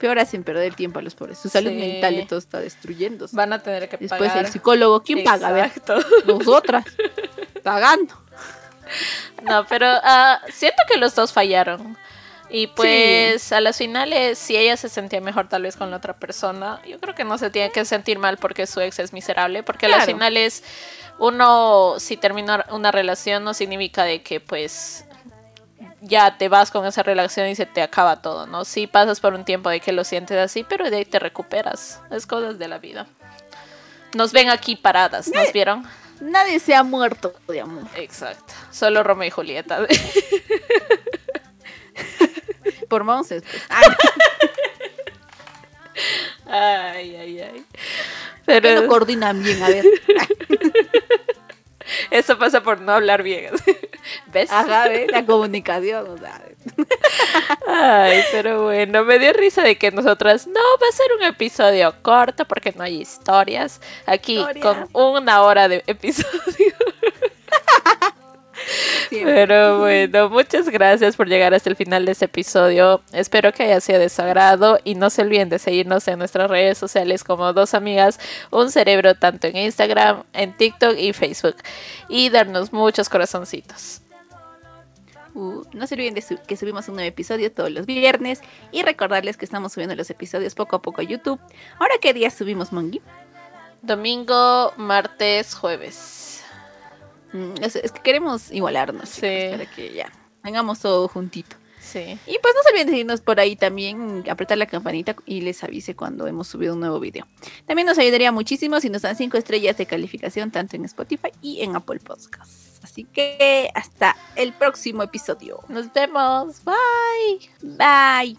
peor hacen perder tiempo a los pobres. Su salud mental de todo está destruyéndose. Van a tener que Después el psicólogo, ¿quién paga? Nosotras, pagando. No, pero uh, siento que los dos fallaron. Y pues a las finales, si ella se sentía mejor tal vez con la otra persona, yo creo que no se tiene que sentir mal porque su ex es miserable, porque a las finales uno si termina una relación no significa de que pues ya te vas con esa relación y se te acaba todo, ¿no? Sí pasas por un tiempo de que lo sientes así, pero de ahí te recuperas. Es cosas de la vida. Nos ven aquí paradas, ¿nos vieron? Nadie se ha muerto de amor. Exacto. Solo Romeo y Julieta. por monces. Pues. Ay, ay, ay. Pero no coordinan bien, a ver. Eso pasa por no hablar bien. ¿Ves? Ajá, La comunicación, o sea. Ay, pero bueno, me dio risa de que nosotras, no, va a ser un episodio corto porque no hay historias. Aquí con una hora de episodio. Pero bueno, muchas gracias por llegar hasta el final de este episodio. Espero que haya sido de su agrado y no se olviden de seguirnos en nuestras redes sociales como dos amigas, un cerebro tanto en Instagram, en TikTok y Facebook y darnos muchos corazoncitos. Uh, no se olviden de que subimos un nuevo episodio todos los viernes y recordarles que estamos subiendo los episodios poco a poco a YouTube. ¿Ahora qué día subimos, Mongi? Domingo, martes, jueves. Mm, es, que queremos igualarnos para que ya tengamos todo juntito. Sí. Y pues no se olviden de seguirnos por ahí también, apretar la campanita y les avise cuando hemos subido un nuevo video. También nos ayudaría muchísimo si nos dan 5 estrellas de calificación tanto en Spotify y en Apple Podcasts. Así que hasta el próximo episodio. Nos vemos. Bye. Bye.